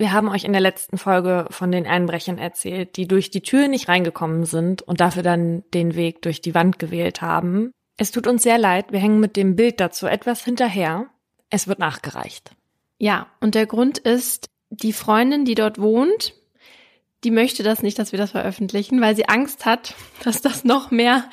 Wir haben euch in der letzten Folge von den Einbrechern erzählt, die durch die Tür nicht reingekommen sind und dafür dann den Weg durch die Wand gewählt haben. Es tut uns sehr leid, wir hängen mit dem Bild dazu etwas hinterher. Es wird nachgereicht. Ja, und der Grund ist, die Freundin, die dort wohnt, die möchte das nicht, dass wir das veröffentlichen, weil sie Angst hat, dass das noch mehr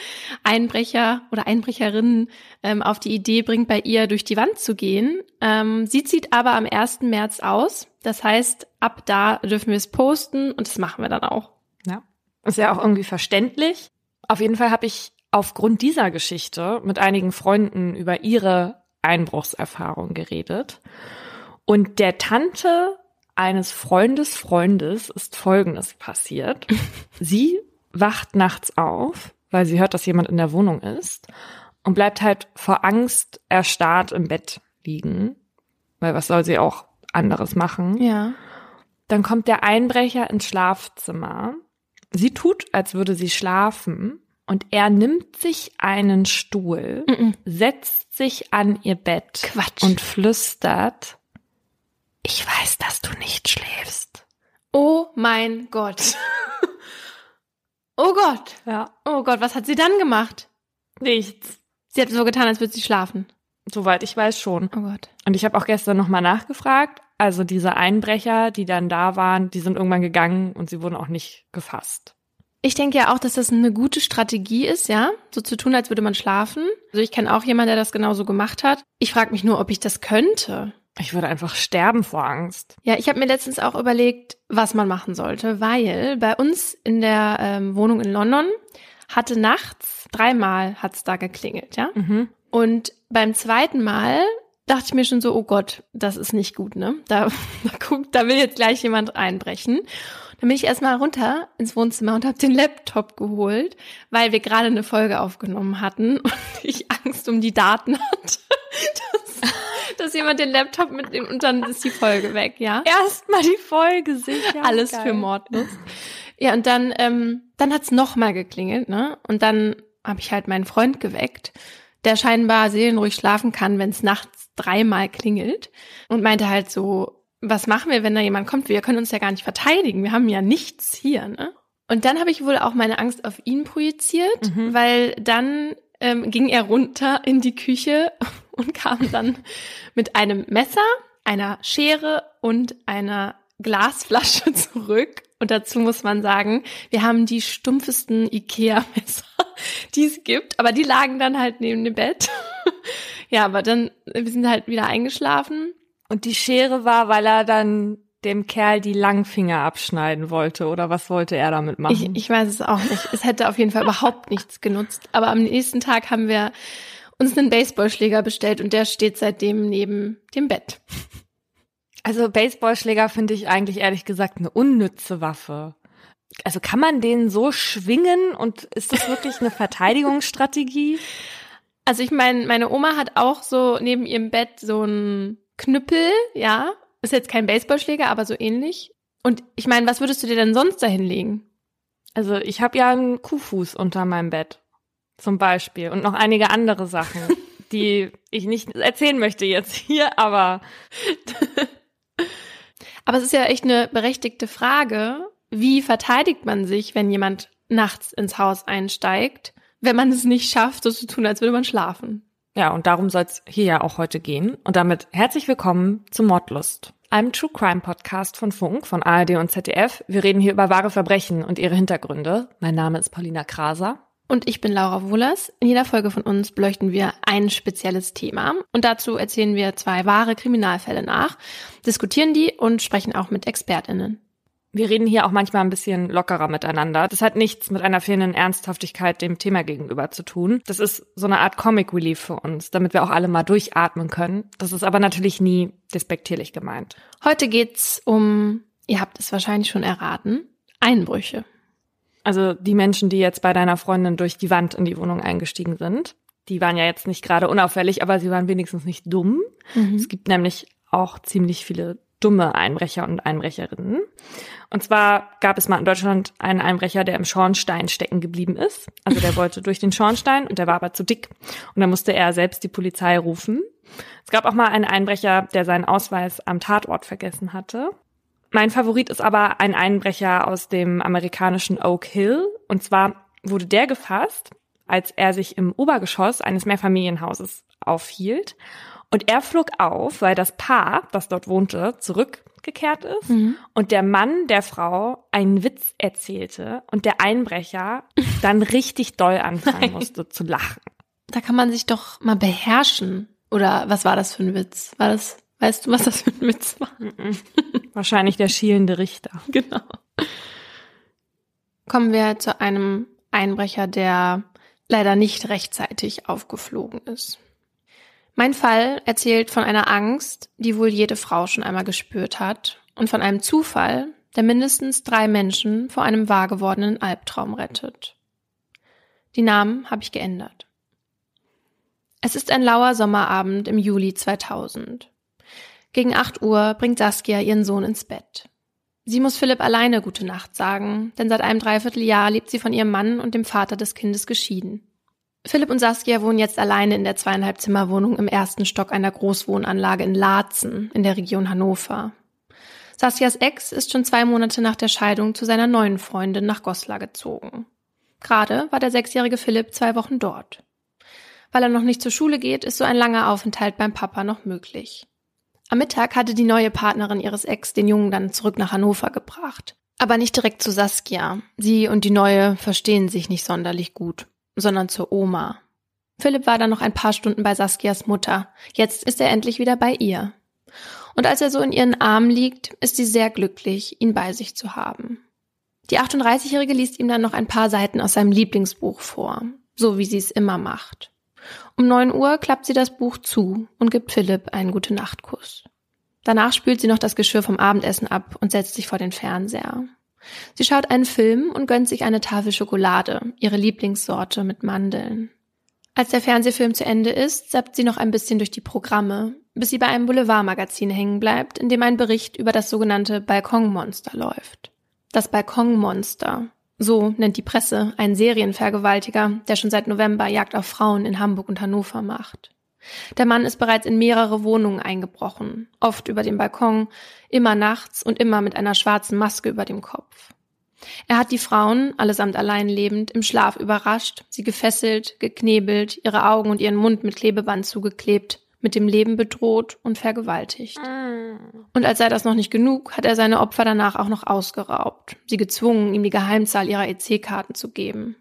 Einbrecher oder Einbrecherinnen ähm, auf die Idee bringt, bei ihr durch die Wand zu gehen. Ähm, sie zieht aber am 1. März aus. Das heißt, ab da dürfen wir es posten und das machen wir dann auch. Ja, ist ja auch irgendwie verständlich. Auf jeden Fall habe ich aufgrund dieser Geschichte mit einigen Freunden über ihre Einbruchserfahrung geredet. Und der Tante eines Freundes Freundes ist Folgendes passiert. sie wacht nachts auf, weil sie hört, dass jemand in der Wohnung ist und bleibt halt vor Angst erstarrt im Bett liegen, weil was soll sie auch anderes machen? Ja. Dann kommt der Einbrecher ins Schlafzimmer. Sie tut, als würde sie schlafen und er nimmt sich einen Stuhl, mm -mm. setzt sich an ihr Bett Quatsch. und flüstert, ich weiß, dass du nicht schläfst. Oh mein Gott. oh Gott. Ja. Oh Gott, was hat sie dann gemacht? Nichts. Sie hat so getan, als würde sie schlafen. Soweit ich weiß schon. Oh Gott. Und ich habe auch gestern nochmal nachgefragt. Also diese Einbrecher, die dann da waren, die sind irgendwann gegangen und sie wurden auch nicht gefasst. Ich denke ja auch, dass das eine gute Strategie ist, ja, so zu tun, als würde man schlafen. Also ich kenne auch jemanden, der das genauso gemacht hat. Ich frage mich nur, ob ich das könnte. Ich würde einfach sterben vor Angst. Ja, ich habe mir letztens auch überlegt, was man machen sollte, weil bei uns in der ähm, Wohnung in London hatte nachts dreimal hat's da geklingelt, ja. Mhm. Und beim zweiten Mal dachte ich mir schon so, oh Gott, das ist nicht gut, ne? Da, da guckt, da will jetzt gleich jemand einbrechen. Dann bin ich erstmal runter ins Wohnzimmer und habe den Laptop geholt, weil wir gerade eine Folge aufgenommen hatten und ich Angst um die Daten hatte, dass, dass jemand den Laptop mitnimmt und dann ist die Folge weg, ja? Erstmal die Folge sicher. Alles Geil. für Mordlust. Ja, und dann, ähm, dann hat's noch mal geklingelt, ne? Und dann habe ich halt meinen Freund geweckt, der scheinbar seelenruhig schlafen kann, wenn es nachts dreimal klingelt und meinte halt so, was machen wir, wenn da jemand kommt? Wir können uns ja gar nicht verteidigen. Wir haben ja nichts hier, ne? Und dann habe ich wohl auch meine Angst auf ihn projiziert, Mhm. weil dann ähm, ging er runter in die Küche und kam dann mit einem Messer, einer Schere und einer Glasflasche zurück. Und dazu muss man sagen, wir haben die stumpfesten Ikea-Messer, die es gibt, aber die lagen dann halt neben dem Bett. ja, aber dann, wir sind halt wieder eingeschlafen. Und die Schere war, weil er dann dem Kerl die Langfinger abschneiden wollte oder was wollte er damit Ich, machen? ich weiß es auch nicht. Es hätte auf jeden Fall überhaupt nichts genutzt. Aber am nächsten Tag haben wir uns einen Baseballschläger bestellt und der steht seitdem neben dem Bett. also Baseballschläger finde ich eigentlich ehrlich gesagt eine unnütze Waffe. Also kann man den so schwingen und ist das wirklich eine Verteidigungsstrategie? Also ich meine, meine Oma hat auch so neben ihrem Bett so einen Knüppel, ja. Ist jetzt kein Baseballschläger, aber so ähnlich. Und ich meine, was würdest du dir denn sonst dahin legen? Also ich habe ja einen Kuhfuß unter meinem Bett zum Beispiel und noch einige andere Sachen, die ich nicht erzählen möchte jetzt hier, aber Aber es ist ja echt eine berechtigte Frage. Wie verteidigt man sich, wenn jemand nachts ins Haus einsteigt, wenn man es nicht schafft, so zu tun, als würde man schlafen? Ja, und darum soll es hier ja auch heute gehen. Und damit herzlich willkommen zu Mordlust, einem True Crime Podcast von Funk, von ARD und ZDF. Wir reden hier über wahre Verbrechen und ihre Hintergründe. Mein Name ist Paulina Kraser. Und ich bin Laura Wohlers. In jeder Folge von uns beleuchten wir ein spezielles Thema. Und dazu erzählen wir zwei wahre Kriminalfälle nach, diskutieren die und sprechen auch mit ExpertInnen. Wir reden hier auch manchmal ein bisschen lockerer miteinander. Das hat nichts mit einer fehlenden Ernsthaftigkeit dem Thema gegenüber zu tun. Das ist so eine Art Comic Relief für uns, damit wir auch alle mal durchatmen können. Das ist aber natürlich nie despektierlich gemeint. Heute geht's um, ihr habt es wahrscheinlich schon erraten, Einbrüche. Also die Menschen, die jetzt bei deiner Freundin durch die Wand in die Wohnung eingestiegen sind, die waren ja jetzt nicht gerade unauffällig, aber sie waren wenigstens nicht dumm. Es gibt nämlich auch ziemlich viele dumme Einbrecher und Einbrecherinnen. Und zwar gab es mal in Deutschland einen Einbrecher, der im Schornstein stecken geblieben ist. Also der wollte durch den Schornstein und der war aber zu dick. Und dann musste er selbst die Polizei rufen. Es gab auch mal einen Einbrecher, der seinen Ausweis am Tatort vergessen hatte. Mein Favorit ist aber ein Einbrecher aus dem amerikanischen Oak Hill. Und zwar wurde der gefasst, als er sich im Obergeschoss eines Mehrfamilienhauses aufhielt. Und er flog auf, weil das Paar, das dort wohnte, zurückgekehrt ist mhm. und der Mann der Frau einen Witz erzählte und der Einbrecher dann richtig doll anfangen musste zu lachen. Da kann man sich doch mal beherrschen. Oder was war das für ein Witz? War das, weißt du, was das für ein Witz war? Wahrscheinlich der schielende Richter. Genau. Kommen wir zu einem Einbrecher, der leider nicht rechtzeitig aufgeflogen ist. Mein Fall erzählt von einer Angst, die wohl jede Frau schon einmal gespürt hat, und von einem Zufall, der mindestens drei Menschen vor einem wahr gewordenen Albtraum rettet. Die Namen habe ich geändert. Es ist ein lauer Sommerabend im Juli 2000. Gegen acht Uhr bringt Saskia ihren Sohn ins Bett. Sie muss Philipp alleine gute Nacht sagen, denn seit einem Dreivierteljahr lebt sie von ihrem Mann und dem Vater des Kindes geschieden. Philipp und Saskia wohnen jetzt alleine in der zweieinhalb Zimmerwohnung im ersten Stock einer Großwohnanlage in Laatzen in der Region Hannover. Saskias Ex ist schon zwei Monate nach der Scheidung zu seiner neuen Freundin nach Goslar gezogen. Gerade war der sechsjährige Philipp zwei Wochen dort. Weil er noch nicht zur Schule geht, ist so ein langer Aufenthalt beim Papa noch möglich. Am Mittag hatte die neue Partnerin ihres Ex den Jungen dann zurück nach Hannover gebracht. Aber nicht direkt zu Saskia. Sie und die neue verstehen sich nicht sonderlich gut, sondern zur Oma. Philipp war dann noch ein paar Stunden bei Saskias Mutter. Jetzt ist er endlich wieder bei ihr. Und als er so in ihren Armen liegt, ist sie sehr glücklich, ihn bei sich zu haben. Die 38-Jährige liest ihm dann noch ein paar Seiten aus seinem Lieblingsbuch vor, so wie sie es immer macht. Um neun Uhr klappt sie das Buch zu und gibt Philipp einen gute Nachtkuss. Danach spült sie noch das Geschirr vom Abendessen ab und setzt sich vor den Fernseher. Sie schaut einen Film und gönnt sich eine Tafel Schokolade, ihre Lieblingssorte mit Mandeln. Als der Fernsehfilm zu Ende ist, zappt sie noch ein bisschen durch die Programme, bis sie bei einem Boulevardmagazin hängen bleibt, in dem ein Bericht über das sogenannte Balkonmonster läuft. Das Balkonmonster so nennt die Presse einen Serienvergewaltiger, der schon seit November Jagd auf Frauen in Hamburg und Hannover macht. Der Mann ist bereits in mehrere Wohnungen eingebrochen, oft über dem Balkon, immer nachts und immer mit einer schwarzen Maske über dem Kopf. Er hat die Frauen, allesamt allein lebend, im Schlaf überrascht, sie gefesselt, geknebelt, ihre Augen und ihren Mund mit Klebeband zugeklebt, mit dem Leben bedroht und vergewaltigt. Mm. Und als sei das noch nicht genug, hat er seine Opfer danach auch noch ausgeraubt, sie gezwungen, ihm die Geheimzahl ihrer EC-Karten zu geben.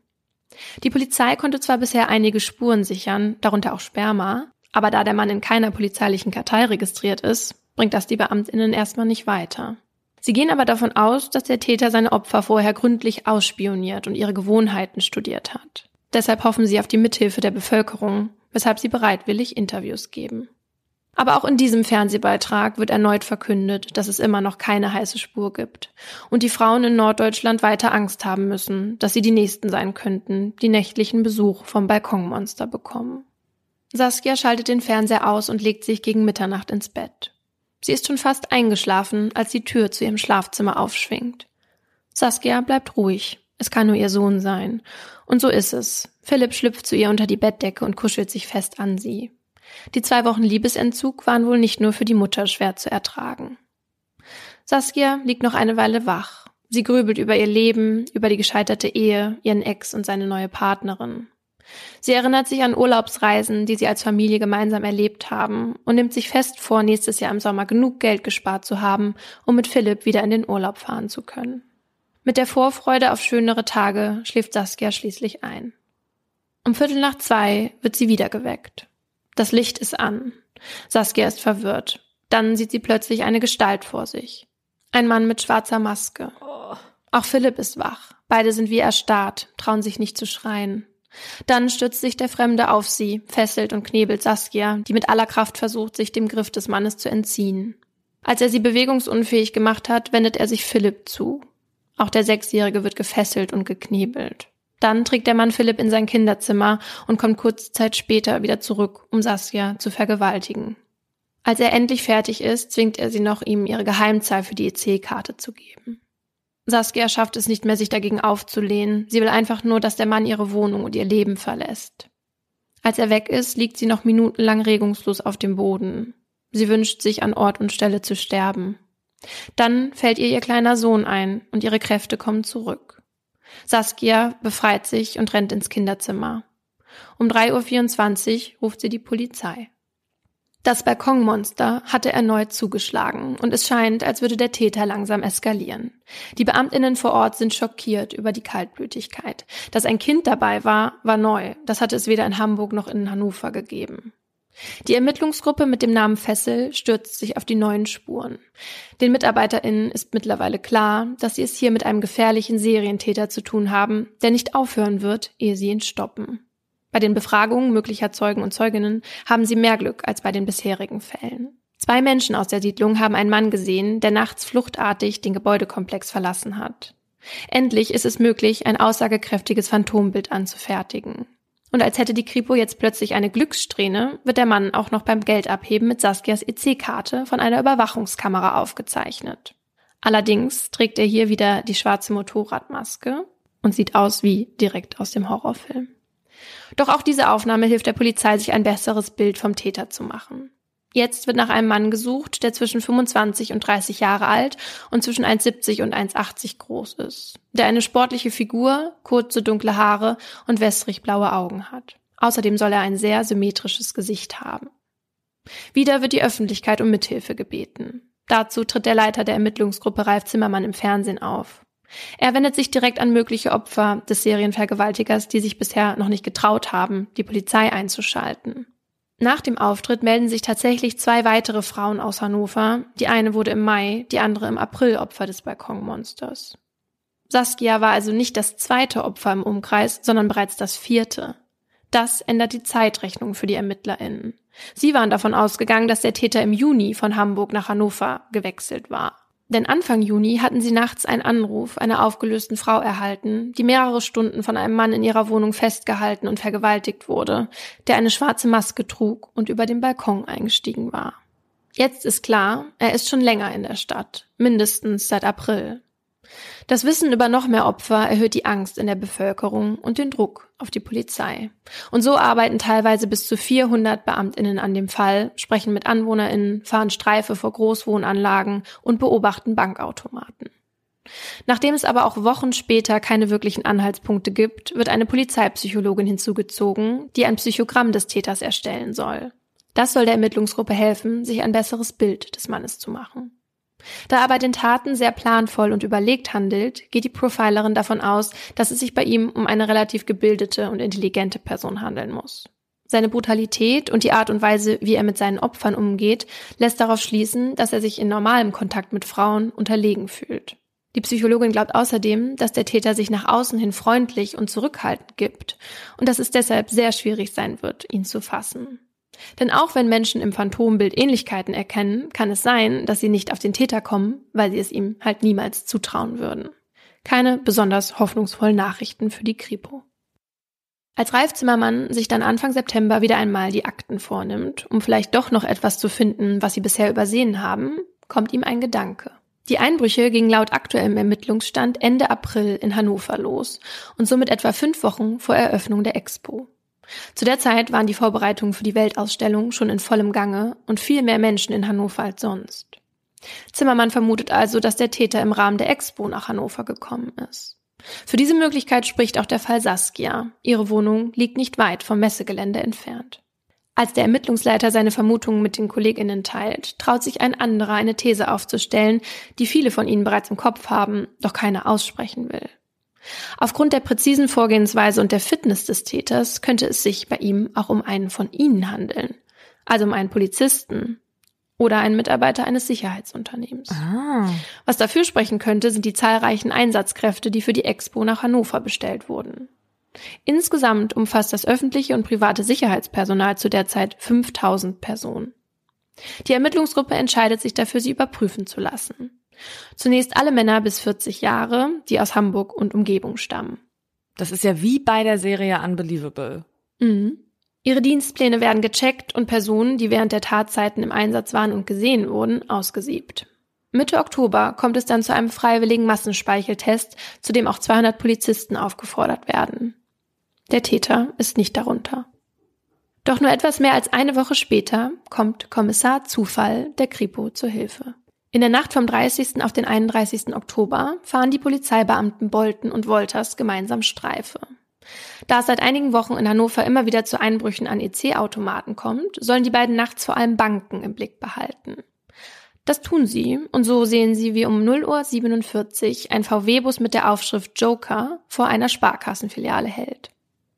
Die Polizei konnte zwar bisher einige Spuren sichern, darunter auch Sperma, aber da der Mann in keiner polizeilichen Kartei registriert ist, bringt das die Beamtinnen erstmal nicht weiter. Sie gehen aber davon aus, dass der Täter seine Opfer vorher gründlich ausspioniert und ihre Gewohnheiten studiert hat. Deshalb hoffen sie auf die Mithilfe der Bevölkerung, weshalb sie bereitwillig Interviews geben. Aber auch in diesem Fernsehbeitrag wird erneut verkündet, dass es immer noch keine heiße Spur gibt und die Frauen in Norddeutschland weiter Angst haben müssen, dass sie die Nächsten sein könnten, die nächtlichen Besuch vom Balkonmonster bekommen. Saskia schaltet den Fernseher aus und legt sich gegen Mitternacht ins Bett. Sie ist schon fast eingeschlafen, als die Tür zu ihrem Schlafzimmer aufschwingt. Saskia bleibt ruhig. Es kann nur ihr Sohn sein. Und so ist es. Philipp schlüpft zu ihr unter die Bettdecke und kuschelt sich fest an sie. Die zwei Wochen Liebesentzug waren wohl nicht nur für die Mutter schwer zu ertragen. Saskia liegt noch eine Weile wach. Sie grübelt über ihr Leben, über die gescheiterte Ehe, ihren Ex und seine neue Partnerin. Sie erinnert sich an Urlaubsreisen, die sie als Familie gemeinsam erlebt haben und nimmt sich fest vor, nächstes Jahr im Sommer genug Geld gespart zu haben, um mit Philipp wieder in den Urlaub fahren zu können. Mit der Vorfreude auf schönere Tage schläft Saskia schließlich ein. Um Viertel nach zwei wird sie wieder geweckt. Das Licht ist an. Saskia ist verwirrt. Dann sieht sie plötzlich eine Gestalt vor sich. Ein Mann mit schwarzer Maske. Auch Philipp ist wach. Beide sind wie erstarrt, trauen sich nicht zu schreien. Dann stürzt sich der Fremde auf sie, fesselt und knebelt Saskia, die mit aller Kraft versucht, sich dem Griff des Mannes zu entziehen. Als er sie bewegungsunfähig gemacht hat, wendet er sich Philipp zu. Auch der Sechsjährige wird gefesselt und geknebelt. Dann trägt der Mann Philipp in sein Kinderzimmer und kommt kurze Zeit später wieder zurück, um Saskia zu vergewaltigen. Als er endlich fertig ist, zwingt er sie noch, ihm ihre Geheimzahl für die EC-Karte zu geben. Saskia schafft es nicht mehr, sich dagegen aufzulehnen. Sie will einfach nur, dass der Mann ihre Wohnung und ihr Leben verlässt. Als er weg ist, liegt sie noch minutenlang regungslos auf dem Boden. Sie wünscht sich, an Ort und Stelle zu sterben. Dann fällt ihr ihr kleiner Sohn ein und ihre Kräfte kommen zurück. Saskia befreit sich und rennt ins Kinderzimmer. Um 3.24 Uhr ruft sie die Polizei. Das Balkonmonster hatte erneut zugeschlagen und es scheint, als würde der Täter langsam eskalieren. Die Beamtinnen vor Ort sind schockiert über die Kaltblütigkeit. Dass ein Kind dabei war, war neu. Das hatte es weder in Hamburg noch in Hannover gegeben. Die Ermittlungsgruppe mit dem Namen Fessel stürzt sich auf die neuen Spuren. Den MitarbeiterInnen ist mittlerweile klar, dass sie es hier mit einem gefährlichen Serientäter zu tun haben, der nicht aufhören wird, ehe sie ihn stoppen. Bei den Befragungen möglicher Zeugen und Zeuginnen haben sie mehr Glück als bei den bisherigen Fällen. Zwei Menschen aus der Siedlung haben einen Mann gesehen, der nachts fluchtartig den Gebäudekomplex verlassen hat. Endlich ist es möglich, ein aussagekräftiges Phantombild anzufertigen. Und als hätte die Kripo jetzt plötzlich eine Glückssträhne, wird der Mann auch noch beim Geldabheben mit Saskias EC-Karte von einer Überwachungskamera aufgezeichnet. Allerdings trägt er hier wieder die schwarze Motorradmaske und sieht aus wie direkt aus dem Horrorfilm. Doch auch diese Aufnahme hilft der Polizei, sich ein besseres Bild vom Täter zu machen. Jetzt wird nach einem Mann gesucht, der zwischen 25 und 30 Jahre alt und zwischen 1,70 und 1,80 groß ist. Der eine sportliche Figur, kurze dunkle Haare und wässrig blaue Augen hat. Außerdem soll er ein sehr symmetrisches Gesicht haben. Wieder wird die Öffentlichkeit um Mithilfe gebeten. Dazu tritt der Leiter der Ermittlungsgruppe Ralf Zimmermann im Fernsehen auf. Er wendet sich direkt an mögliche Opfer des Serienvergewaltigers, die sich bisher noch nicht getraut haben, die Polizei einzuschalten. Nach dem Auftritt melden sich tatsächlich zwei weitere Frauen aus Hannover. Die eine wurde im Mai, die andere im April Opfer des Balkonmonsters. Saskia war also nicht das zweite Opfer im Umkreis, sondern bereits das vierte. Das ändert die Zeitrechnung für die ErmittlerInnen. Sie waren davon ausgegangen, dass der Täter im Juni von Hamburg nach Hannover gewechselt war. Denn Anfang Juni hatten sie nachts einen Anruf einer aufgelösten Frau erhalten, die mehrere Stunden von einem Mann in ihrer Wohnung festgehalten und vergewaltigt wurde, der eine schwarze Maske trug und über den Balkon eingestiegen war. Jetzt ist klar, er ist schon länger in der Stadt, mindestens seit April. Das Wissen über noch mehr Opfer erhöht die Angst in der Bevölkerung und den Druck auf die Polizei. Und so arbeiten teilweise bis zu 400 Beamtinnen an dem Fall, sprechen mit Anwohnerinnen, fahren Streife vor Großwohnanlagen und beobachten Bankautomaten. Nachdem es aber auch Wochen später keine wirklichen Anhaltspunkte gibt, wird eine Polizeipsychologin hinzugezogen, die ein Psychogramm des Täters erstellen soll. Das soll der Ermittlungsgruppe helfen, sich ein besseres Bild des Mannes zu machen. Da er bei den Taten sehr planvoll und überlegt handelt, geht die Profilerin davon aus, dass es sich bei ihm um eine relativ gebildete und intelligente Person handeln muss. Seine Brutalität und die Art und Weise, wie er mit seinen Opfern umgeht, lässt darauf schließen, dass er sich in normalem Kontakt mit Frauen unterlegen fühlt. Die Psychologin glaubt außerdem, dass der Täter sich nach außen hin freundlich und zurückhaltend gibt und dass es deshalb sehr schwierig sein wird, ihn zu fassen. Denn auch wenn Menschen im Phantombild Ähnlichkeiten erkennen, kann es sein, dass sie nicht auf den Täter kommen, weil sie es ihm halt niemals zutrauen würden. Keine besonders hoffnungsvollen Nachrichten für die Kripo. Als Ralf Zimmermann sich dann Anfang September wieder einmal die Akten vornimmt, um vielleicht doch noch etwas zu finden, was sie bisher übersehen haben, kommt ihm ein Gedanke. Die Einbrüche gingen laut aktuellem Ermittlungsstand Ende April in Hannover los und somit etwa fünf Wochen vor Eröffnung der Expo. Zu der Zeit waren die Vorbereitungen für die Weltausstellung schon in vollem Gange und viel mehr Menschen in Hannover als sonst. Zimmermann vermutet also, dass der Täter im Rahmen der Expo nach Hannover gekommen ist. Für diese Möglichkeit spricht auch der Fall Saskia. Ihre Wohnung liegt nicht weit vom Messegelände entfernt. Als der Ermittlungsleiter seine Vermutungen mit den Kolleginnen teilt, traut sich ein anderer eine These aufzustellen, die viele von ihnen bereits im Kopf haben, doch keiner aussprechen will. Aufgrund der präzisen Vorgehensweise und der Fitness des Täters könnte es sich bei ihm auch um einen von ihnen handeln, also um einen Polizisten oder einen Mitarbeiter eines Sicherheitsunternehmens. Ah. Was dafür sprechen könnte, sind die zahlreichen Einsatzkräfte, die für die Expo nach Hannover bestellt wurden. Insgesamt umfasst das öffentliche und private Sicherheitspersonal zu der Zeit 5000 Personen. Die Ermittlungsgruppe entscheidet sich dafür, sie überprüfen zu lassen. Zunächst alle Männer bis 40 Jahre, die aus Hamburg und Umgebung stammen. Das ist ja wie bei der Serie Unbelievable. Mhm. Ihre Dienstpläne werden gecheckt und Personen, die während der Tatzeiten im Einsatz waren und gesehen wurden, ausgesiebt. Mitte Oktober kommt es dann zu einem freiwilligen Massenspeicheltest, zu dem auch 200 Polizisten aufgefordert werden. Der Täter ist nicht darunter. Doch nur etwas mehr als eine Woche später kommt Kommissar Zufall der Kripo zur Hilfe. In der Nacht vom 30. auf den 31. Oktober fahren die Polizeibeamten Bolton und Wolters gemeinsam Streife. Da es seit einigen Wochen in Hannover immer wieder zu Einbrüchen an EC-Automaten kommt, sollen die beiden nachts vor allem Banken im Blick behalten. Das tun sie und so sehen sie, wie um 0.47 Uhr ein VW-Bus mit der Aufschrift Joker vor einer Sparkassenfiliale hält.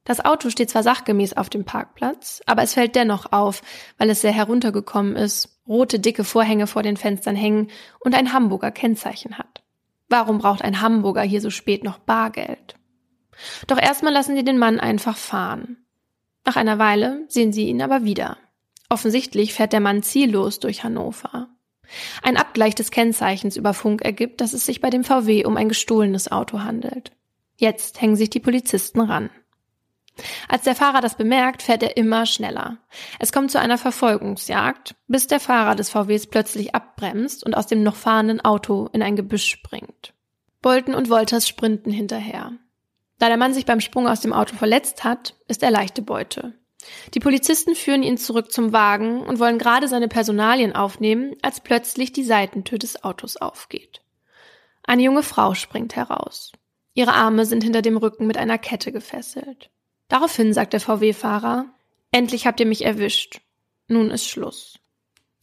Das Auto steht zwar sachgemäß auf dem Parkplatz, aber es fällt dennoch auf, weil es sehr heruntergekommen ist, rote dicke Vorhänge vor den Fenstern hängen und ein Hamburger Kennzeichen hat. Warum braucht ein Hamburger hier so spät noch Bargeld? Doch erstmal lassen sie den Mann einfach fahren. Nach einer Weile sehen sie ihn aber wieder. Offensichtlich fährt der Mann ziellos durch Hannover. Ein Abgleich des Kennzeichens über Funk ergibt, dass es sich bei dem VW um ein gestohlenes Auto handelt. Jetzt hängen sich die Polizisten ran. Als der Fahrer das bemerkt, fährt er immer schneller. Es kommt zu einer Verfolgungsjagd, bis der Fahrer des VWs plötzlich abbremst und aus dem noch fahrenden Auto in ein Gebüsch springt. Bolton und Wolters sprinten hinterher. Da der Mann sich beim Sprung aus dem Auto verletzt hat, ist er leichte Beute. Die Polizisten führen ihn zurück zum Wagen und wollen gerade seine Personalien aufnehmen, als plötzlich die Seitentür des Autos aufgeht. Eine junge Frau springt heraus. Ihre Arme sind hinter dem Rücken mit einer Kette gefesselt. Daraufhin sagt der VW-Fahrer, Endlich habt ihr mich erwischt. Nun ist Schluss.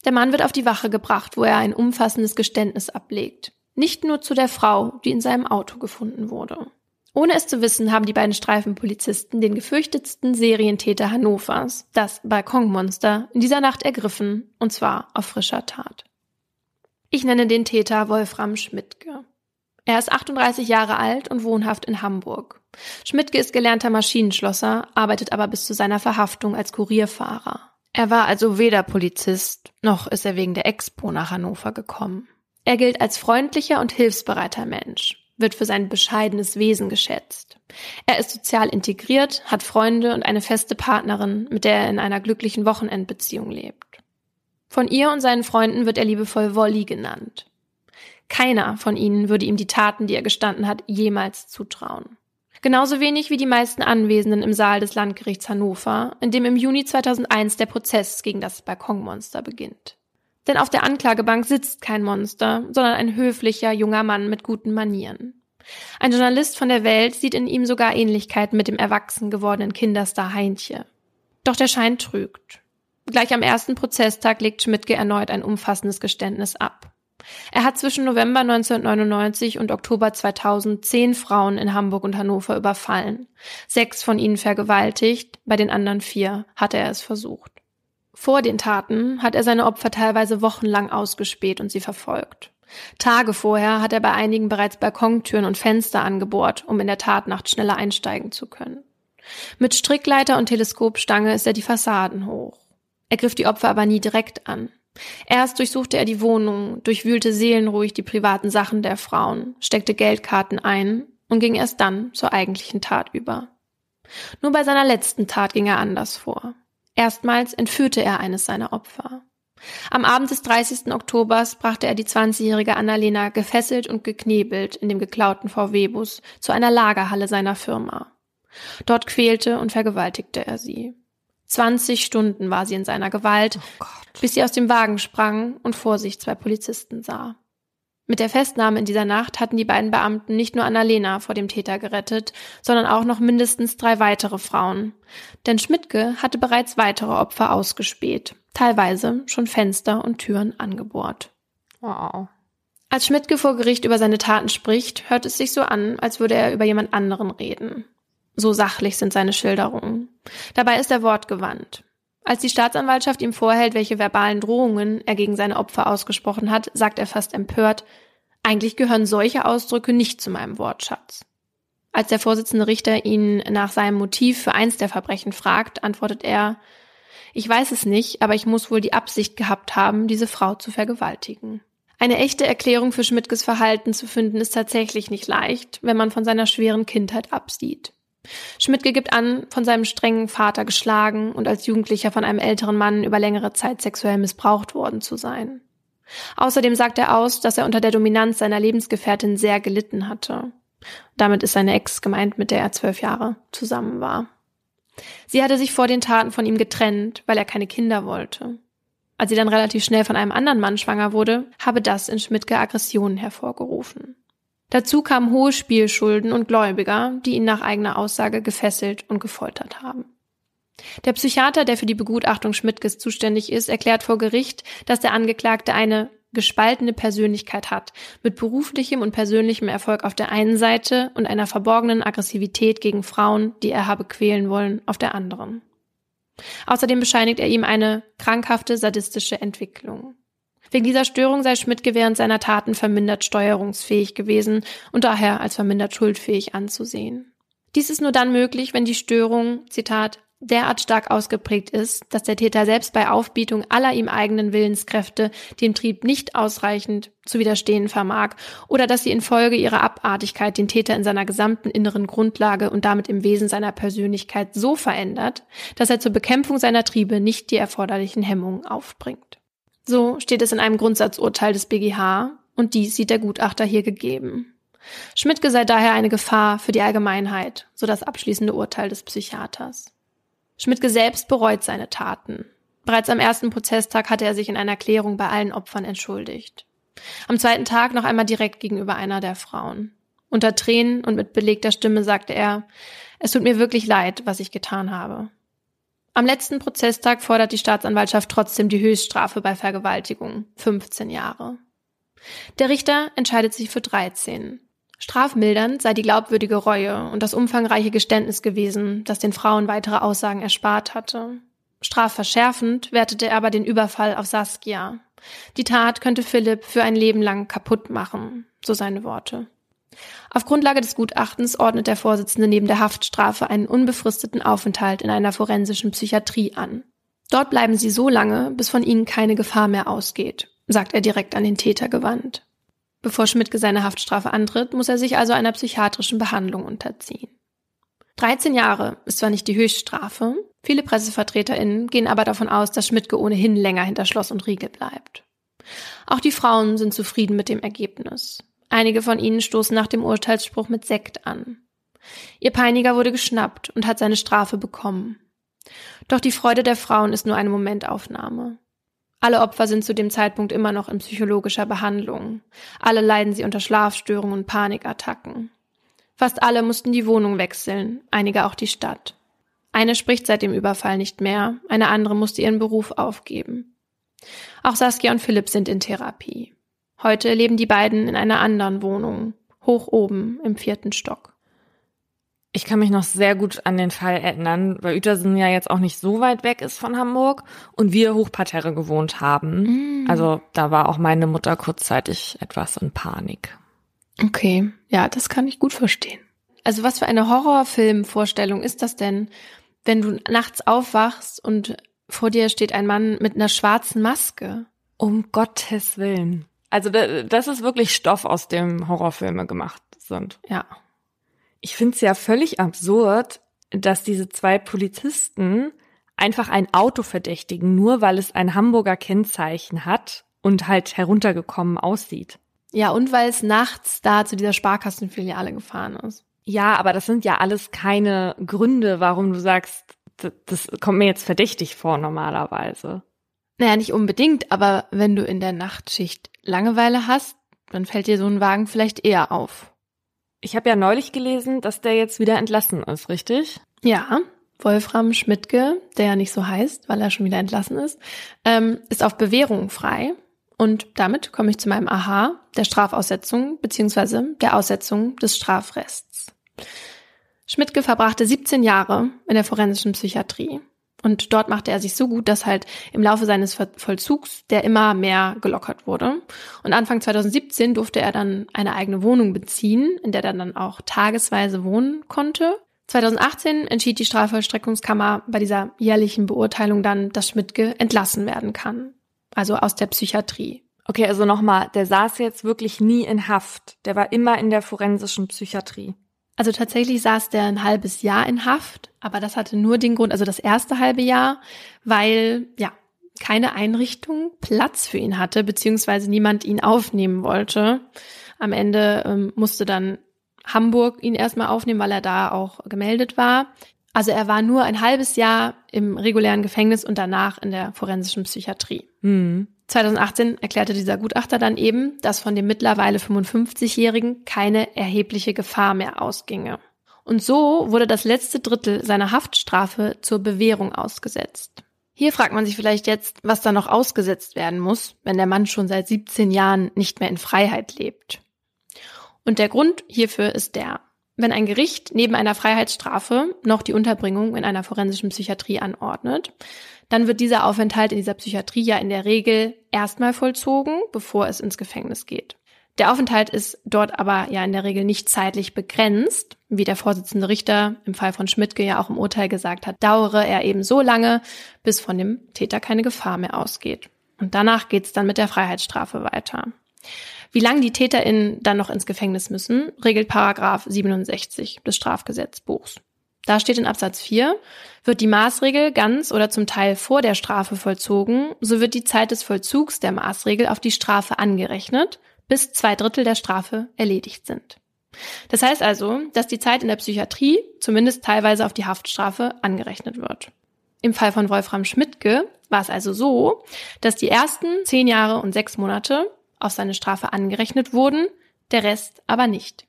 Der Mann wird auf die Wache gebracht, wo er ein umfassendes Geständnis ablegt. Nicht nur zu der Frau, die in seinem Auto gefunden wurde. Ohne es zu wissen, haben die beiden Streifenpolizisten den gefürchtetsten Serientäter Hannovers, das Balkonmonster, in dieser Nacht ergriffen, und zwar auf frischer Tat. Ich nenne den Täter Wolfram Schmidtke. Er ist 38 Jahre alt und wohnhaft in Hamburg. Schmidtke ist gelernter Maschinenschlosser, arbeitet aber bis zu seiner Verhaftung als Kurierfahrer. Er war also weder Polizist, noch ist er wegen der Expo nach Hannover gekommen. Er gilt als freundlicher und hilfsbereiter Mensch wird für sein bescheidenes Wesen geschätzt. Er ist sozial integriert, hat Freunde und eine feste Partnerin, mit der er in einer glücklichen Wochenendbeziehung lebt. Von ihr und seinen Freunden wird er liebevoll Wolli genannt. Keiner von ihnen würde ihm die Taten, die er gestanden hat, jemals zutrauen. Genauso wenig wie die meisten Anwesenden im Saal des Landgerichts Hannover, in dem im Juni 2001 der Prozess gegen das Balkonmonster beginnt. Denn auf der Anklagebank sitzt kein Monster, sondern ein höflicher junger Mann mit guten Manieren. Ein Journalist von der Welt sieht in ihm sogar Ähnlichkeiten mit dem erwachsen gewordenen Kinderstar Heintje. Doch der Schein trügt. Gleich am ersten Prozesstag legt Schmidtke erneut ein umfassendes Geständnis ab. Er hat zwischen November 1999 und Oktober 2000 zehn Frauen in Hamburg und Hannover überfallen. Sechs von ihnen vergewaltigt, bei den anderen vier hatte er es versucht. Vor den Taten hat er seine Opfer teilweise wochenlang ausgespäht und sie verfolgt. Tage vorher hat er bei einigen bereits Balkontüren und Fenster angebohrt, um in der Tatnacht schneller einsteigen zu können. Mit Strickleiter und Teleskopstange ist er die Fassaden hoch. Er griff die Opfer aber nie direkt an. Erst durchsuchte er die Wohnung, durchwühlte seelenruhig die privaten Sachen der Frauen, steckte Geldkarten ein und ging erst dann zur eigentlichen Tat über. Nur bei seiner letzten Tat ging er anders vor. Erstmals entführte er eines seiner Opfer. Am Abend des 30. Oktobers brachte er die 20-jährige Annalena gefesselt und geknebelt in dem geklauten VW-Bus zu einer Lagerhalle seiner Firma. Dort quälte und vergewaltigte er sie. 20 Stunden war sie in seiner Gewalt, oh bis sie aus dem Wagen sprang und vor sich zwei Polizisten sah. Mit der Festnahme in dieser Nacht hatten die beiden Beamten nicht nur Annalena vor dem Täter gerettet, sondern auch noch mindestens drei weitere Frauen. Denn Schmidtke hatte bereits weitere Opfer ausgespäht, teilweise schon Fenster und Türen angebohrt. Wow. Als Schmidtke vor Gericht über seine Taten spricht, hört es sich so an, als würde er über jemand anderen reden. So sachlich sind seine Schilderungen. Dabei ist er wortgewandt. Als die Staatsanwaltschaft ihm vorhält, welche verbalen Drohungen er gegen seine Opfer ausgesprochen hat, sagt er fast empört, eigentlich gehören solche Ausdrücke nicht zu meinem Wortschatz. Als der Vorsitzende Richter ihn nach seinem Motiv für eins der Verbrechen fragt, antwortet er, ich weiß es nicht, aber ich muss wohl die Absicht gehabt haben, diese Frau zu vergewaltigen. Eine echte Erklärung für Schmidtges Verhalten zu finden ist tatsächlich nicht leicht, wenn man von seiner schweren Kindheit absieht. Schmidtke gibt an, von seinem strengen Vater geschlagen und als Jugendlicher von einem älteren Mann über längere Zeit sexuell missbraucht worden zu sein. Außerdem sagt er aus, dass er unter der Dominanz seiner Lebensgefährtin sehr gelitten hatte. Damit ist seine Ex gemeint, mit der er zwölf Jahre zusammen war. Sie hatte sich vor den Taten von ihm getrennt, weil er keine Kinder wollte. als sie dann relativ schnell von einem anderen Mann schwanger wurde, habe das in Schmidtke Aggressionen hervorgerufen. Dazu kamen hohe Spielschulden und Gläubiger, die ihn nach eigener Aussage gefesselt und gefoltert haben. Der Psychiater, der für die Begutachtung Schmidtkes zuständig ist, erklärt vor Gericht, dass der Angeklagte eine gespaltene Persönlichkeit hat, mit beruflichem und persönlichem Erfolg auf der einen Seite und einer verborgenen Aggressivität gegen Frauen, die er habe quälen wollen, auf der anderen. Außerdem bescheinigt er ihm eine krankhafte sadistische Entwicklung. Wegen dieser Störung sei Schmidtke während seiner Taten vermindert steuerungsfähig gewesen und daher als vermindert schuldfähig anzusehen. Dies ist nur dann möglich, wenn die Störung, Zitat, derart stark ausgeprägt ist, dass der Täter selbst bei Aufbietung aller ihm eigenen Willenskräfte dem Trieb nicht ausreichend zu widerstehen vermag oder dass sie infolge ihrer Abartigkeit den Täter in seiner gesamten inneren Grundlage und damit im Wesen seiner Persönlichkeit so verändert, dass er zur Bekämpfung seiner Triebe nicht die erforderlichen Hemmungen aufbringt. So steht es in einem Grundsatzurteil des BGH und dies sieht der Gutachter hier gegeben. Schmidtke sei daher eine Gefahr für die Allgemeinheit, so das abschließende Urteil des Psychiaters. Schmidtke selbst bereut seine Taten. Bereits am ersten Prozesstag hatte er sich in einer Erklärung bei allen Opfern entschuldigt. Am zweiten Tag noch einmal direkt gegenüber einer der Frauen. Unter Tränen und mit belegter Stimme sagte er, es tut mir wirklich leid, was ich getan habe. Am letzten Prozesstag fordert die Staatsanwaltschaft trotzdem die Höchststrafe bei Vergewaltigung, 15 Jahre. Der Richter entscheidet sich für 13. Strafmildernd sei die glaubwürdige Reue und das umfangreiche Geständnis gewesen, das den Frauen weitere Aussagen erspart hatte. Strafverschärfend wertete er aber den Überfall auf Saskia. Die Tat könnte Philipp für ein Leben lang kaputt machen, so seine Worte. Auf Grundlage des Gutachtens ordnet der Vorsitzende neben der Haftstrafe einen unbefristeten Aufenthalt in einer forensischen Psychiatrie an. Dort bleiben sie so lange, bis von ihnen keine Gefahr mehr ausgeht, sagt er direkt an den Täter gewandt. Bevor Schmidtke seine Haftstrafe antritt, muss er sich also einer psychiatrischen Behandlung unterziehen. 13 Jahre ist zwar nicht die Höchststrafe, viele PressevertreterInnen gehen aber davon aus, dass Schmidtke ohnehin länger hinter Schloss und Riegel bleibt. Auch die Frauen sind zufrieden mit dem Ergebnis. Einige von ihnen stoßen nach dem Urteilsspruch mit Sekt an. Ihr Peiniger wurde geschnappt und hat seine Strafe bekommen. Doch die Freude der Frauen ist nur eine Momentaufnahme. Alle Opfer sind zu dem Zeitpunkt immer noch in psychologischer Behandlung. Alle leiden sie unter Schlafstörungen und Panikattacken. Fast alle mussten die Wohnung wechseln, einige auch die Stadt. Eine spricht seit dem Überfall nicht mehr, eine andere musste ihren Beruf aufgeben. Auch Saskia und Philipp sind in Therapie. Heute leben die beiden in einer anderen Wohnung, hoch oben im vierten Stock. Ich kann mich noch sehr gut an den Fall erinnern, weil Uetersen ja jetzt auch nicht so weit weg ist von Hamburg und wir Hochparterre gewohnt haben. Mm. Also da war auch meine Mutter kurzzeitig etwas in Panik. Okay, ja, das kann ich gut verstehen. Also was für eine Horrorfilmvorstellung ist das denn, wenn du nachts aufwachst und vor dir steht ein Mann mit einer schwarzen Maske? Um Gottes Willen. Also das ist wirklich Stoff, aus dem Horrorfilme gemacht sind. Ja ich finde es ja völlig absurd, dass diese zwei Polizisten einfach ein Auto verdächtigen, nur weil es ein Hamburger Kennzeichen hat und halt heruntergekommen aussieht. Ja, und weil es nachts da zu dieser Sparkassenfiliale gefahren ist. Ja, aber das sind ja alles keine Gründe, warum du sagst, das kommt mir jetzt verdächtig vor normalerweise. Naja, nicht unbedingt, aber wenn du in der Nachtschicht Langeweile hast, dann fällt dir so ein Wagen vielleicht eher auf. Ich habe ja neulich gelesen, dass der jetzt wieder entlassen ist, richtig? Ja, Wolfram Schmidtke, der ja nicht so heißt, weil er schon wieder entlassen ist, ähm, ist auf Bewährung frei. Und damit komme ich zu meinem Aha der Strafaussetzung beziehungsweise der Aussetzung des Strafrests. Schmidtke verbrachte 17 Jahre in der forensischen Psychiatrie. Und dort machte er sich so gut, dass halt im Laufe seines Vollzugs der immer mehr gelockert wurde. Und Anfang 2017 durfte er dann eine eigene Wohnung beziehen, in der er dann auch tagesweise wohnen konnte. 2018 entschied die Strafvollstreckungskammer bei dieser jährlichen Beurteilung dann, dass Schmidtke entlassen werden kann. Also aus der Psychiatrie. Okay, also nochmal, der saß jetzt wirklich nie in Haft. Der war immer in der forensischen Psychiatrie. Also tatsächlich saß der ein halbes Jahr in Haft, aber das hatte nur den Grund, also das erste halbe Jahr, weil ja keine Einrichtung Platz für ihn hatte, beziehungsweise niemand ihn aufnehmen wollte. Am Ende ähm, musste dann Hamburg ihn erstmal aufnehmen, weil er da auch gemeldet war. Also er war nur ein halbes Jahr im regulären Gefängnis und danach in der forensischen Psychiatrie. Mhm. 2018 erklärte dieser Gutachter dann eben, dass von dem mittlerweile 55-Jährigen keine erhebliche Gefahr mehr ausginge. Und so wurde das letzte Drittel seiner Haftstrafe zur Bewährung ausgesetzt. Hier fragt man sich vielleicht jetzt, was da noch ausgesetzt werden muss, wenn der Mann schon seit 17 Jahren nicht mehr in Freiheit lebt. Und der Grund hierfür ist der, wenn ein Gericht neben einer Freiheitsstrafe noch die Unterbringung in einer forensischen Psychiatrie anordnet, dann wird dieser Aufenthalt in dieser Psychiatrie ja in der Regel erstmal vollzogen, bevor es ins Gefängnis geht. Der Aufenthalt ist dort aber ja in der Regel nicht zeitlich begrenzt, wie der Vorsitzende Richter im Fall von Schmidtke ja auch im Urteil gesagt hat, dauere er eben so lange, bis von dem Täter keine Gefahr mehr ausgeht. Und danach geht's dann mit der Freiheitsstrafe weiter. Wie lange die TäterInnen dann noch ins Gefängnis müssen, regelt Paragraph 67 des Strafgesetzbuchs. Da steht in Absatz 4, wird die Maßregel ganz oder zum Teil vor der Strafe vollzogen, so wird die Zeit des Vollzugs der Maßregel auf die Strafe angerechnet, bis zwei Drittel der Strafe erledigt sind. Das heißt also, dass die Zeit in der Psychiatrie zumindest teilweise auf die Haftstrafe angerechnet wird. Im Fall von Wolfram Schmidtke war es also so, dass die ersten zehn Jahre und sechs Monate auf seine Strafe angerechnet wurden, der Rest aber nicht.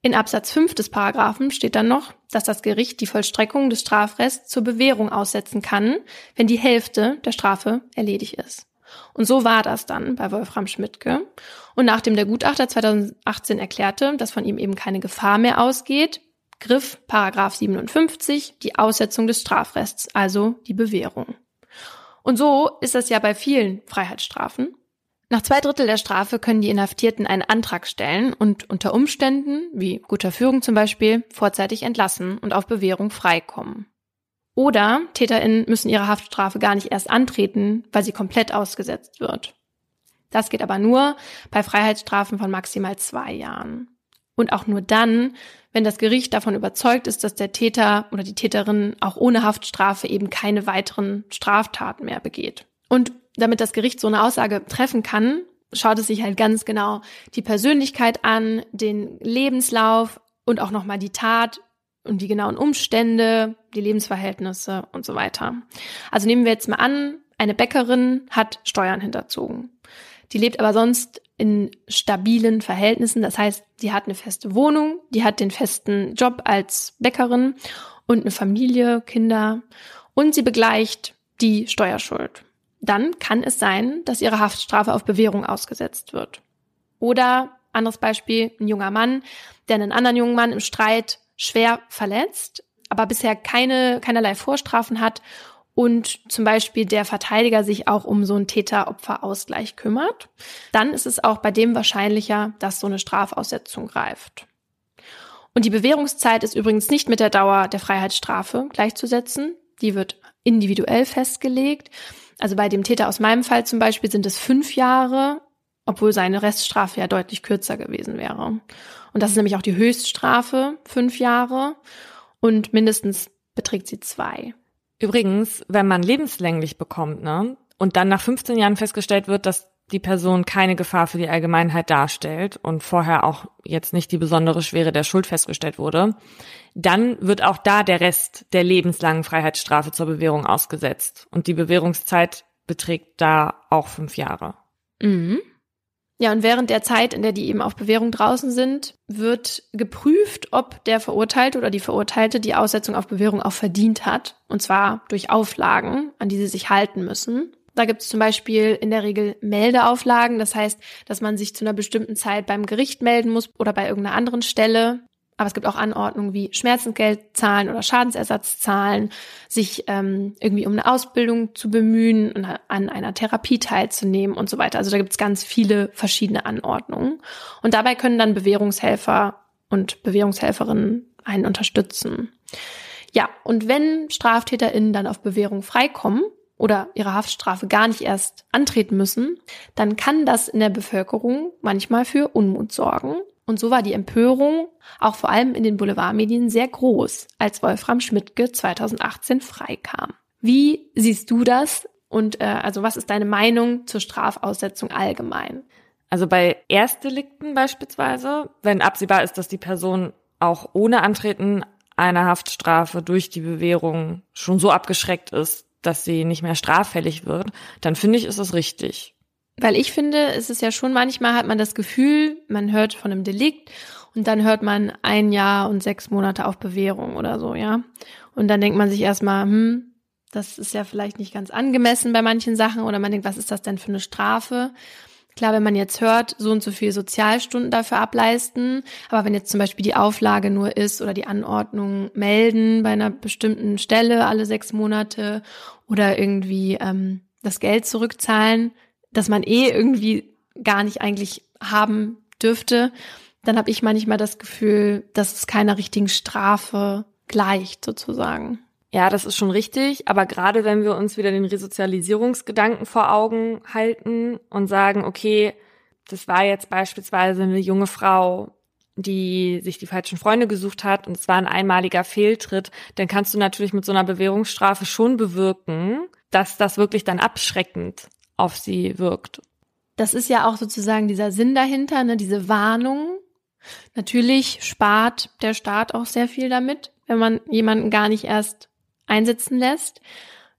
In Absatz 5 des Paragraphen steht dann noch, dass das Gericht die Vollstreckung des Strafrests zur Bewährung aussetzen kann, wenn die Hälfte der Strafe erledigt ist. Und so war das dann bei Wolfram Schmidtke. Und nachdem der Gutachter 2018 erklärte, dass von ihm eben keine Gefahr mehr ausgeht, griff Paragraph 57 die Aussetzung des Strafrests, also die Bewährung. Und so ist das ja bei vielen Freiheitsstrafen. Nach zwei Drittel der Strafe können die Inhaftierten einen Antrag stellen und unter Umständen, wie guter Führung zum Beispiel, vorzeitig entlassen und auf Bewährung freikommen. Oder TäterInnen müssen ihre Haftstrafe gar nicht erst antreten, weil sie komplett ausgesetzt wird. Das geht aber nur bei Freiheitsstrafen von maximal zwei Jahren. Und auch nur dann, wenn das Gericht davon überzeugt ist, dass der Täter oder die Täterin auch ohne Haftstrafe eben keine weiteren Straftaten mehr begeht. Und damit das Gericht so eine Aussage treffen kann, schaut es sich halt ganz genau die Persönlichkeit an, den Lebenslauf und auch nochmal die Tat und die genauen Umstände, die Lebensverhältnisse und so weiter. Also nehmen wir jetzt mal an, eine Bäckerin hat Steuern hinterzogen. Die lebt aber sonst in stabilen Verhältnissen. Das heißt, sie hat eine feste Wohnung, die hat den festen Job als Bäckerin und eine Familie, Kinder und sie begleicht die Steuerschuld dann kann es sein, dass ihre Haftstrafe auf Bewährung ausgesetzt wird. Oder, anderes Beispiel, ein junger Mann, der einen anderen jungen Mann im Streit schwer verletzt, aber bisher keine, keinerlei Vorstrafen hat und zum Beispiel der Verteidiger sich auch um so einen Täter-Opfer-Ausgleich kümmert, dann ist es auch bei dem wahrscheinlicher, dass so eine Strafaussetzung greift. Und die Bewährungszeit ist übrigens nicht mit der Dauer der Freiheitsstrafe gleichzusetzen. Die wird individuell festgelegt. Also bei dem Täter aus meinem Fall zum Beispiel sind es fünf Jahre, obwohl seine Reststrafe ja deutlich kürzer gewesen wäre. Und das ist nämlich auch die Höchststrafe, fünf Jahre. Und mindestens beträgt sie zwei. Übrigens, wenn man lebenslänglich bekommt, ne, und dann nach 15 Jahren festgestellt wird, dass die Person keine Gefahr für die Allgemeinheit darstellt und vorher auch jetzt nicht die besondere Schwere der Schuld festgestellt wurde, dann wird auch da der Rest der lebenslangen Freiheitsstrafe zur Bewährung ausgesetzt. Und die Bewährungszeit beträgt da auch fünf Jahre. Mhm. Ja, und während der Zeit, in der die eben auf Bewährung draußen sind, wird geprüft, ob der Verurteilte oder die Verurteilte die Aussetzung auf Bewährung auch verdient hat. Und zwar durch Auflagen, an die sie sich halten müssen. Da gibt es zum Beispiel in der Regel Meldeauflagen. Das heißt, dass man sich zu einer bestimmten Zeit beim Gericht melden muss oder bei irgendeiner anderen Stelle. Aber es gibt auch Anordnungen wie Schmerzensgeld zahlen oder Schadensersatz zahlen, sich ähm, irgendwie um eine Ausbildung zu bemühen und an einer Therapie teilzunehmen und so weiter. Also da gibt es ganz viele verschiedene Anordnungen. Und dabei können dann Bewährungshelfer und Bewährungshelferinnen einen unterstützen. Ja, und wenn StraftäterInnen dann auf Bewährung freikommen, oder ihre Haftstrafe gar nicht erst antreten müssen, dann kann das in der Bevölkerung manchmal für Unmut sorgen. Und so war die Empörung auch vor allem in den Boulevardmedien sehr groß, als Wolfram Schmidtke 2018 freikam. Wie siehst du das? Und äh, also was ist deine Meinung zur Strafaussetzung allgemein? Also bei Erstdelikten beispielsweise, wenn absehbar ist, dass die Person auch ohne Antreten einer Haftstrafe durch die Bewährung schon so abgeschreckt ist, dass sie nicht mehr straffällig wird, dann finde ich, ist es richtig. Weil ich finde, es ist ja schon manchmal hat man das Gefühl, man hört von einem Delikt und dann hört man ein Jahr und sechs Monate auf Bewährung oder so, ja. Und dann denkt man sich erstmal, hm, das ist ja vielleicht nicht ganz angemessen bei manchen Sachen oder man denkt, was ist das denn für eine Strafe? Klar, wenn man jetzt hört, so und so viele Sozialstunden dafür ableisten, aber wenn jetzt zum Beispiel die Auflage nur ist oder die Anordnung melden bei einer bestimmten Stelle alle sechs Monate oder irgendwie ähm, das Geld zurückzahlen, dass man eh irgendwie gar nicht eigentlich haben dürfte, dann habe ich manchmal das Gefühl, dass es keiner richtigen Strafe gleicht, sozusagen. Ja, das ist schon richtig, aber gerade wenn wir uns wieder den Resozialisierungsgedanken vor Augen halten und sagen, okay, das war jetzt beispielsweise eine junge Frau, die sich die falschen Freunde gesucht hat und es war ein einmaliger Fehltritt, dann kannst du natürlich mit so einer Bewährungsstrafe schon bewirken, dass das wirklich dann abschreckend auf sie wirkt. Das ist ja auch sozusagen dieser Sinn dahinter, ne, diese Warnung. Natürlich spart der Staat auch sehr viel damit, wenn man jemanden gar nicht erst einsetzen lässt.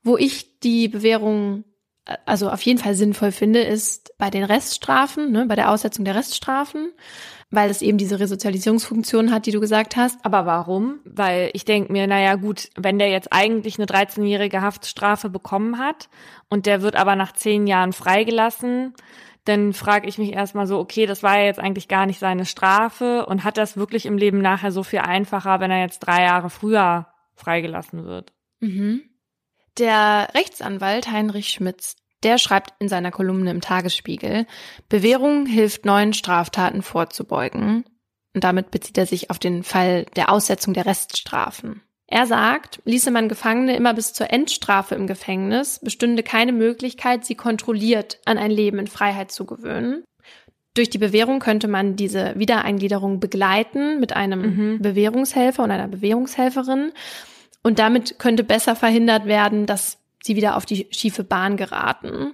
Wo ich die Bewährung also auf jeden Fall sinnvoll finde, ist bei den Reststrafen, ne, bei der Aussetzung der Reststrafen, weil es eben diese Resozialisierungsfunktion hat, die du gesagt hast. Aber warum? Weil ich denke mir, naja gut, wenn der jetzt eigentlich eine 13-jährige Haftstrafe bekommen hat und der wird aber nach zehn Jahren freigelassen, dann frage ich mich erstmal so, okay, das war ja jetzt eigentlich gar nicht seine Strafe und hat das wirklich im Leben nachher so viel einfacher, wenn er jetzt drei Jahre früher freigelassen wird? Mhm. Der Rechtsanwalt Heinrich Schmitz, der schreibt in seiner Kolumne im Tagesspiegel, Bewährung hilft neuen Straftaten vorzubeugen. Und damit bezieht er sich auf den Fall der Aussetzung der Reststrafen. Er sagt, ließe man Gefangene immer bis zur Endstrafe im Gefängnis, bestünde keine Möglichkeit, sie kontrolliert an ein Leben in Freiheit zu gewöhnen. Durch die Bewährung könnte man diese Wiedereingliederung begleiten mit einem mhm. Bewährungshelfer und einer Bewährungshelferin. Und damit könnte besser verhindert werden, dass sie wieder auf die schiefe Bahn geraten.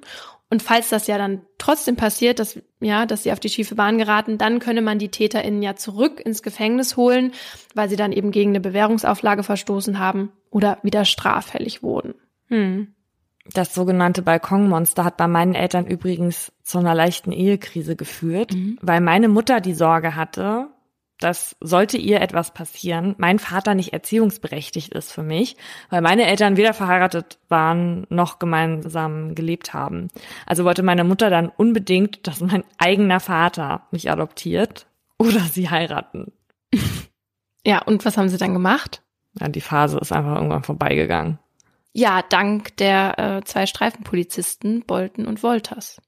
Und falls das ja dann trotzdem passiert, dass, ja, dass sie auf die schiefe Bahn geraten, dann könne man die TäterInnen ja zurück ins Gefängnis holen, weil sie dann eben gegen eine Bewährungsauflage verstoßen haben oder wieder straffällig wurden. Hm. Das sogenannte Balkonmonster hat bei meinen Eltern übrigens zu einer leichten Ehekrise geführt, mhm. weil meine Mutter die Sorge hatte, dass sollte ihr etwas passieren, mein Vater nicht erziehungsberechtigt ist für mich, weil meine Eltern weder verheiratet waren noch gemeinsam gelebt haben. Also wollte meine Mutter dann unbedingt, dass mein eigener Vater mich adoptiert oder sie heiraten. Ja, und was haben sie dann gemacht? Ja, die Phase ist einfach irgendwann vorbeigegangen. Ja, dank der äh, zwei Streifenpolizisten Bolton und Wolters.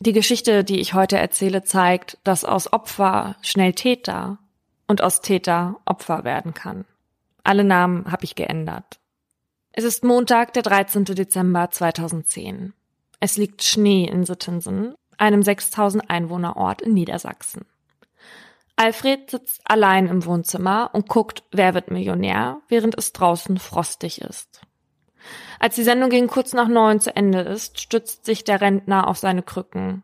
Die Geschichte, die ich heute erzähle, zeigt, dass aus Opfer schnell Täter und aus Täter Opfer werden kann. Alle Namen habe ich geändert. Es ist Montag, der 13. Dezember 2010. Es liegt Schnee in Sittensen, einem 6000 Einwohnerort in Niedersachsen. Alfred sitzt allein im Wohnzimmer und guckt Wer wird Millionär, während es draußen frostig ist. Als die Sendung gegen kurz nach neun zu Ende ist, stützt sich der Rentner auf seine Krücken.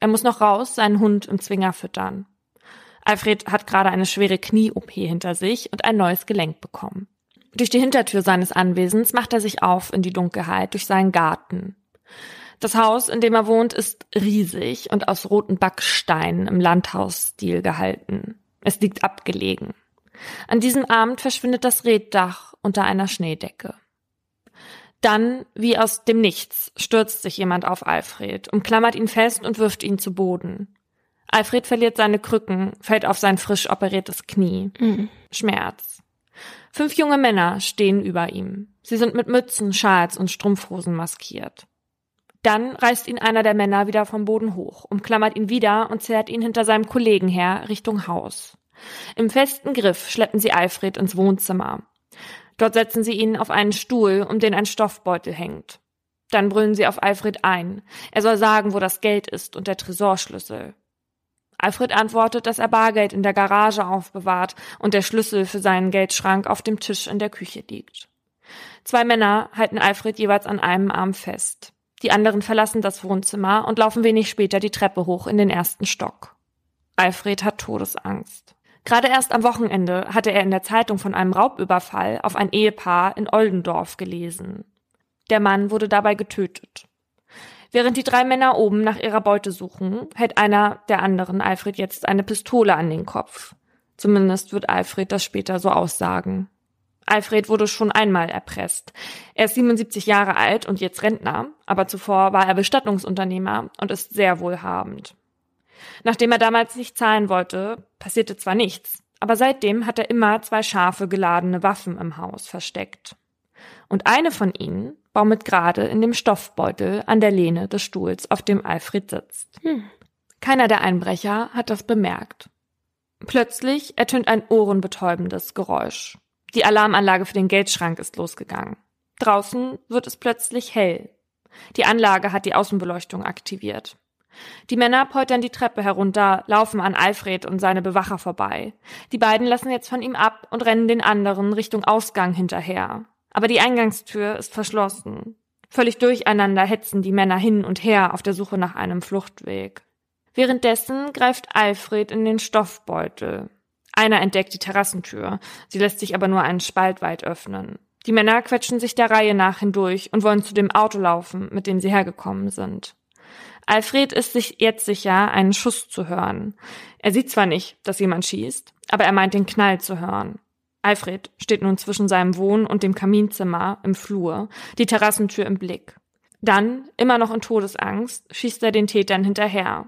Er muss noch raus, seinen Hund im Zwinger füttern. Alfred hat gerade eine schwere Knie-OP hinter sich und ein neues Gelenk bekommen. Durch die Hintertür seines Anwesens macht er sich auf in die Dunkelheit durch seinen Garten. Das Haus, in dem er wohnt, ist riesig und aus roten Backsteinen im Landhausstil gehalten. Es liegt abgelegen. An diesem Abend verschwindet das Reddach unter einer Schneedecke. Dann, wie aus dem Nichts, stürzt sich jemand auf Alfred, umklammert ihn fest und wirft ihn zu Boden. Alfred verliert seine Krücken, fällt auf sein frisch operiertes Knie. Mhm. Schmerz. Fünf junge Männer stehen über ihm. Sie sind mit Mützen, Schals und Strumpfhosen maskiert. Dann reißt ihn einer der Männer wieder vom Boden hoch, umklammert ihn wieder und zerrt ihn hinter seinem Kollegen her Richtung Haus. Im festen Griff schleppen sie Alfred ins Wohnzimmer. Dort setzen sie ihn auf einen Stuhl, um den ein Stoffbeutel hängt. Dann brüllen sie auf Alfred ein. Er soll sagen, wo das Geld ist und der Tresorschlüssel. Alfred antwortet, dass er Bargeld in der Garage aufbewahrt und der Schlüssel für seinen Geldschrank auf dem Tisch in der Küche liegt. Zwei Männer halten Alfred jeweils an einem Arm fest. Die anderen verlassen das Wohnzimmer und laufen wenig später die Treppe hoch in den ersten Stock. Alfred hat Todesangst. Gerade erst am Wochenende hatte er in der Zeitung von einem Raubüberfall auf ein Ehepaar in Oldendorf gelesen. Der Mann wurde dabei getötet. Während die drei Männer oben nach ihrer Beute suchen, hält einer der anderen Alfred jetzt eine Pistole an den Kopf. Zumindest wird Alfred das später so aussagen. Alfred wurde schon einmal erpresst. Er ist 77 Jahre alt und jetzt Rentner, aber zuvor war er Bestattungsunternehmer und ist sehr wohlhabend. Nachdem er damals nicht zahlen wollte, passierte zwar nichts, aber seitdem hat er immer zwei scharfe geladene Waffen im Haus versteckt. Und eine von ihnen baumelt gerade in dem Stoffbeutel an der Lehne des Stuhls, auf dem Alfred sitzt. Hm. Keiner der Einbrecher hat das bemerkt. Plötzlich ertönt ein ohrenbetäubendes Geräusch. Die Alarmanlage für den Geldschrank ist losgegangen. Draußen wird es plötzlich hell. Die Anlage hat die Außenbeleuchtung aktiviert. Die Männer poltern die Treppe herunter, laufen an Alfred und seine Bewacher vorbei. Die beiden lassen jetzt von ihm ab und rennen den anderen Richtung Ausgang hinterher. Aber die Eingangstür ist verschlossen. Völlig durcheinander hetzen die Männer hin und her auf der Suche nach einem Fluchtweg. Währenddessen greift Alfred in den Stoffbeutel. Einer entdeckt die Terrassentür. Sie lässt sich aber nur einen Spalt weit öffnen. Die Männer quetschen sich der Reihe nach hindurch und wollen zu dem Auto laufen, mit dem sie hergekommen sind. Alfred ist sich jetzt sicher, einen Schuss zu hören. Er sieht zwar nicht, dass jemand schießt, aber er meint den Knall zu hören. Alfred steht nun zwischen seinem Wohn- und dem Kaminzimmer im Flur, die Terrassentür im Blick. Dann, immer noch in Todesangst, schießt er den Tätern hinterher.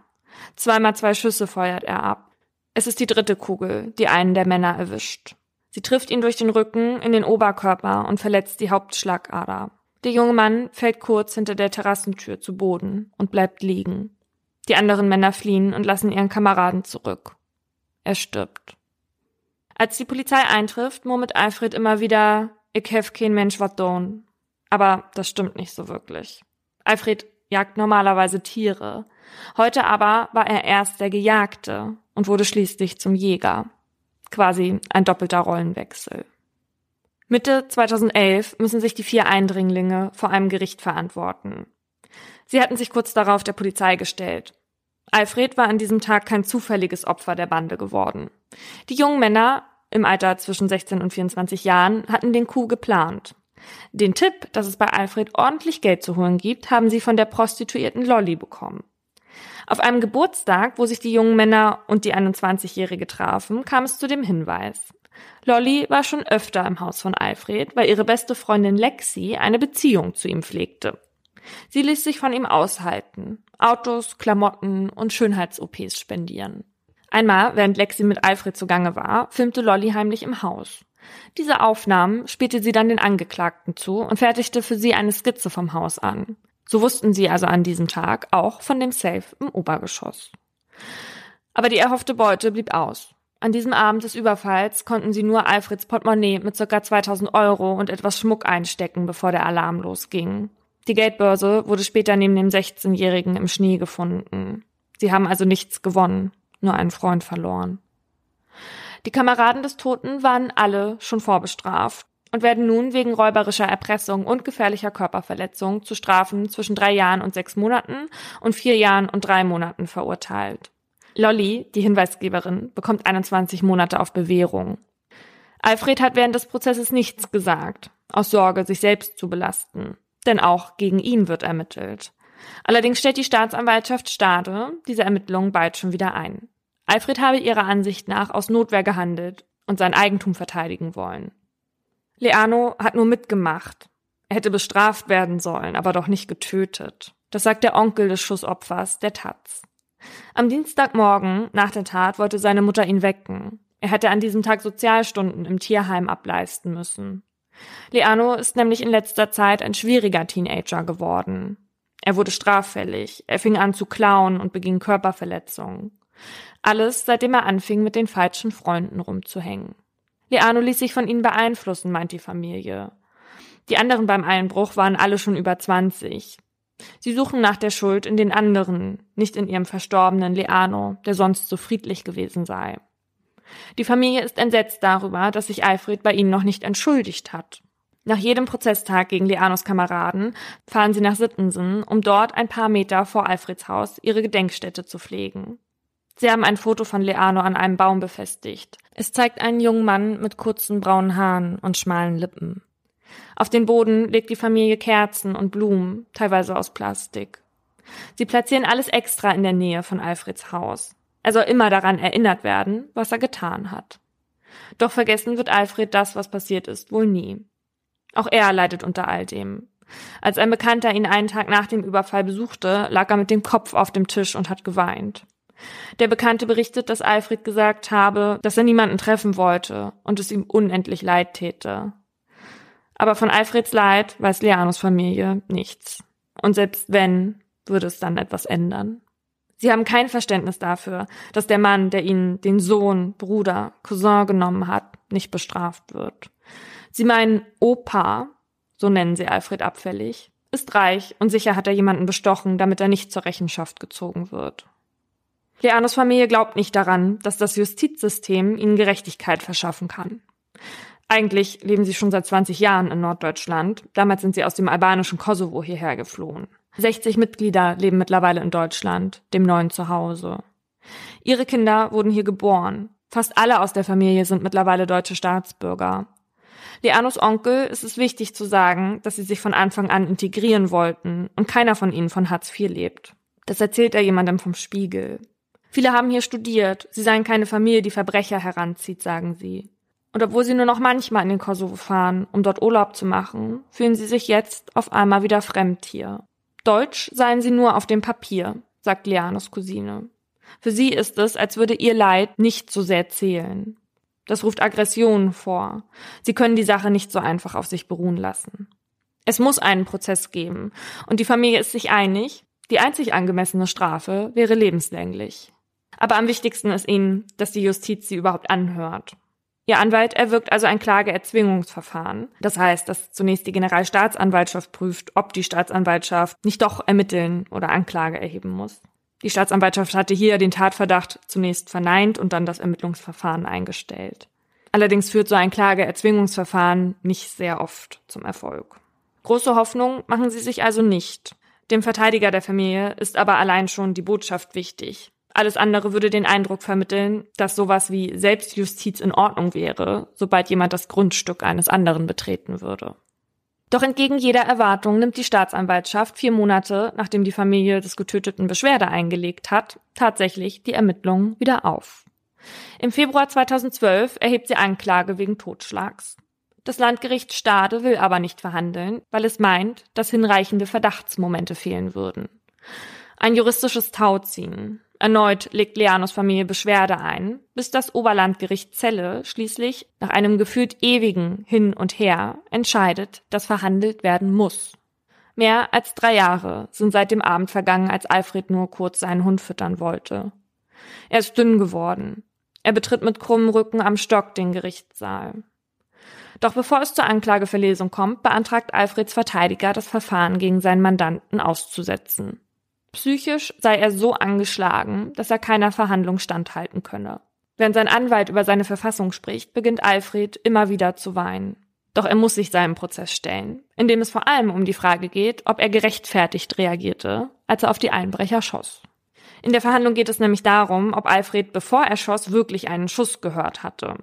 Zweimal zwei Schüsse feuert er ab. Es ist die dritte Kugel, die einen der Männer erwischt. Sie trifft ihn durch den Rücken in den Oberkörper und verletzt die Hauptschlagader. Der junge Mann fällt kurz hinter der Terrassentür zu Boden und bleibt liegen. Die anderen Männer fliehen und lassen ihren Kameraden zurück. Er stirbt. Als die Polizei eintrifft, murmelt Alfred immer wieder, ich hef kein Mensch wat don. Aber das stimmt nicht so wirklich. Alfred jagt normalerweise Tiere. Heute aber war er erst der Gejagte und wurde schließlich zum Jäger. Quasi ein doppelter Rollenwechsel. Mitte 2011 müssen sich die vier Eindringlinge vor einem Gericht verantworten. Sie hatten sich kurz darauf der Polizei gestellt. Alfred war an diesem Tag kein zufälliges Opfer der Bande geworden. Die jungen Männer im Alter zwischen 16 und 24 Jahren hatten den Coup geplant. Den Tipp, dass es bei Alfred ordentlich Geld zu holen gibt, haben sie von der Prostituierten Lolly bekommen. Auf einem Geburtstag, wo sich die jungen Männer und die 21-Jährige trafen, kam es zu dem Hinweis. Lolly war schon öfter im Haus von Alfred, weil ihre beste Freundin Lexi eine Beziehung zu ihm pflegte. Sie ließ sich von ihm aushalten, Autos, Klamotten und Schönheits-OPs spendieren. Einmal, während Lexi mit Alfred zugange war, filmte Lolly heimlich im Haus. Diese Aufnahmen spielte sie dann den Angeklagten zu und fertigte für sie eine Skizze vom Haus an. So wussten sie also an diesem Tag auch von dem Safe im Obergeschoss. Aber die erhoffte Beute blieb aus. An diesem Abend des Überfalls konnten sie nur Alfreds Portemonnaie mit ca. 2000 Euro und etwas Schmuck einstecken, bevor der Alarm losging. Die Geldbörse wurde später neben dem 16-Jährigen im Schnee gefunden. Sie haben also nichts gewonnen, nur einen Freund verloren. Die Kameraden des Toten waren alle schon vorbestraft und werden nun wegen räuberischer Erpressung und gefährlicher Körperverletzung zu Strafen zwischen drei Jahren und sechs Monaten und vier Jahren und drei Monaten verurteilt. Lolly, die Hinweisgeberin, bekommt 21 Monate auf Bewährung. Alfred hat während des Prozesses nichts gesagt, aus Sorge, sich selbst zu belasten. Denn auch gegen ihn wird ermittelt. Allerdings stellt die Staatsanwaltschaft Stade diese Ermittlungen bald schon wieder ein. Alfred habe ihrer Ansicht nach aus Notwehr gehandelt und sein Eigentum verteidigen wollen. Leano hat nur mitgemacht. Er hätte bestraft werden sollen, aber doch nicht getötet. Das sagt der Onkel des Schussopfers, der Taz. Am Dienstagmorgen nach der Tat wollte seine Mutter ihn wecken. Er hätte an diesem Tag Sozialstunden im Tierheim ableisten müssen. Leano ist nämlich in letzter Zeit ein schwieriger Teenager geworden. Er wurde straffällig, er fing an zu klauen und beging Körperverletzungen. Alles, seitdem er anfing, mit den falschen Freunden rumzuhängen. Leano ließ sich von ihnen beeinflussen, meint die Familie. Die anderen beim Einbruch waren alle schon über 20. Sie suchen nach der Schuld in den anderen, nicht in ihrem verstorbenen Leano, der sonst so friedlich gewesen sei. Die Familie ist entsetzt darüber, dass sich Alfred bei ihnen noch nicht entschuldigt hat. Nach jedem Prozesstag gegen Leanos Kameraden fahren sie nach Sittensen, um dort ein paar Meter vor Alfreds Haus ihre Gedenkstätte zu pflegen. Sie haben ein Foto von Leano an einem Baum befestigt. Es zeigt einen jungen Mann mit kurzen braunen Haaren und schmalen Lippen. Auf den Boden legt die Familie Kerzen und Blumen, teilweise aus Plastik. Sie platzieren alles extra in der Nähe von Alfreds Haus. Er soll immer daran erinnert werden, was er getan hat. Doch vergessen wird Alfred das, was passiert ist, wohl nie. Auch er leidet unter all dem. Als ein Bekannter ihn einen Tag nach dem Überfall besuchte, lag er mit dem Kopf auf dem Tisch und hat geweint. Der Bekannte berichtet, dass Alfred gesagt habe, dass er niemanden treffen wollte und es ihm unendlich leid täte. Aber von Alfreds Leid weiß Leanos Familie nichts. Und selbst wenn, würde es dann etwas ändern. Sie haben kein Verständnis dafür, dass der Mann, der ihnen den Sohn, Bruder, Cousin genommen hat, nicht bestraft wird. Sie meinen Opa, so nennen sie Alfred abfällig, ist reich und sicher hat er jemanden bestochen, damit er nicht zur Rechenschaft gezogen wird. Leanos Familie glaubt nicht daran, dass das Justizsystem ihnen Gerechtigkeit verschaffen kann. Eigentlich leben sie schon seit 20 Jahren in Norddeutschland. Damals sind sie aus dem albanischen Kosovo hierher geflohen. 60 Mitglieder leben mittlerweile in Deutschland, dem neuen Zuhause. Ihre Kinder wurden hier geboren. Fast alle aus der Familie sind mittlerweile deutsche Staatsbürger. Leanos Onkel ist es wichtig zu sagen, dass sie sich von Anfang an integrieren wollten und keiner von ihnen von Hartz IV lebt. Das erzählt er jemandem vom Spiegel. Viele haben hier studiert, sie seien keine Familie, die Verbrecher heranzieht, sagen sie. Und obwohl sie nur noch manchmal in den Kosovo fahren, um dort Urlaub zu machen, fühlen sie sich jetzt auf einmal wieder fremd hier. Deutsch seien sie nur auf dem Papier, sagt Lianos Cousine. Für sie ist es, als würde ihr Leid nicht so sehr zählen. Das ruft Aggressionen vor. Sie können die Sache nicht so einfach auf sich beruhen lassen. Es muss einen Prozess geben, und die Familie ist sich einig, die einzig angemessene Strafe wäre lebenslänglich. Aber am wichtigsten ist ihnen, dass die Justiz sie überhaupt anhört. Ihr Anwalt erwirkt also ein Klageerzwingungsverfahren. Das heißt, dass zunächst die Generalstaatsanwaltschaft prüft, ob die Staatsanwaltschaft nicht doch ermitteln oder Anklage erheben muss. Die Staatsanwaltschaft hatte hier den Tatverdacht zunächst verneint und dann das Ermittlungsverfahren eingestellt. Allerdings führt so ein Klageerzwingungsverfahren nicht sehr oft zum Erfolg. Große Hoffnung machen sie sich also nicht. Dem Verteidiger der Familie ist aber allein schon die Botschaft wichtig. Alles andere würde den Eindruck vermitteln, dass sowas wie Selbstjustiz in Ordnung wäre, sobald jemand das Grundstück eines anderen betreten würde. Doch entgegen jeder Erwartung nimmt die Staatsanwaltschaft vier Monate, nachdem die Familie des Getöteten Beschwerde eingelegt hat, tatsächlich die Ermittlungen wieder auf. Im Februar 2012 erhebt sie Anklage wegen Totschlags. Das Landgericht Stade will aber nicht verhandeln, weil es meint, dass hinreichende Verdachtsmomente fehlen würden. Ein juristisches Tauziehen. Erneut legt Leanos Familie Beschwerde ein, bis das Oberlandgericht Celle schließlich nach einem gefühlt ewigen Hin und Her entscheidet, dass verhandelt werden muss. Mehr als drei Jahre sind seit dem Abend vergangen, als Alfred nur kurz seinen Hund füttern wollte. Er ist dünn geworden. Er betritt mit krummem Rücken am Stock den Gerichtssaal. Doch bevor es zur Anklageverlesung kommt, beantragt Alfreds Verteidiger, das Verfahren gegen seinen Mandanten auszusetzen. Psychisch sei er so angeschlagen, dass er keiner Verhandlung standhalten könne. Während sein Anwalt über seine Verfassung spricht, beginnt Alfred immer wieder zu weinen. Doch er muss sich seinem Prozess stellen, indem es vor allem um die Frage geht, ob er gerechtfertigt reagierte, als er auf die Einbrecher schoss. In der Verhandlung geht es nämlich darum, ob Alfred, bevor er schoss, wirklich einen Schuss gehört hatte.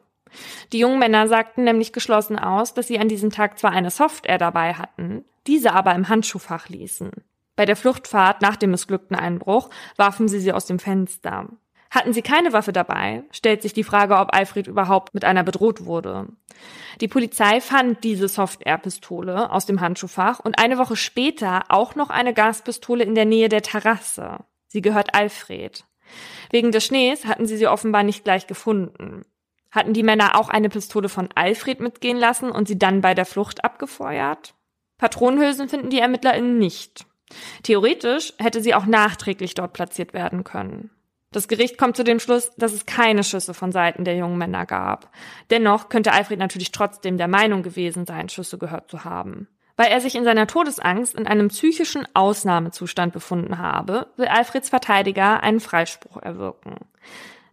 Die jungen Männer sagten nämlich geschlossen aus, dass sie an diesem Tag zwar eine Software dabei hatten, diese aber im Handschuhfach ließen. Bei der Fluchtfahrt nach dem missglückten Einbruch warfen sie sie aus dem Fenster. Hatten sie keine Waffe dabei, stellt sich die Frage, ob Alfred überhaupt mit einer bedroht wurde. Die Polizei fand diese Soft-Air-Pistole aus dem Handschuhfach und eine Woche später auch noch eine Gaspistole in der Nähe der Terrasse. Sie gehört Alfred. Wegen des Schnees hatten sie sie offenbar nicht gleich gefunden. Hatten die Männer auch eine Pistole von Alfred mitgehen lassen und sie dann bei der Flucht abgefeuert? Patronenhülsen finden die ErmittlerInnen nicht. Theoretisch hätte sie auch nachträglich dort platziert werden können. Das Gericht kommt zu dem Schluss, dass es keine Schüsse von Seiten der jungen Männer gab. Dennoch könnte Alfred natürlich trotzdem der Meinung gewesen sein, Schüsse gehört zu haben. Weil er sich in seiner Todesangst in einem psychischen Ausnahmezustand befunden habe, will Alfreds Verteidiger einen Freispruch erwirken.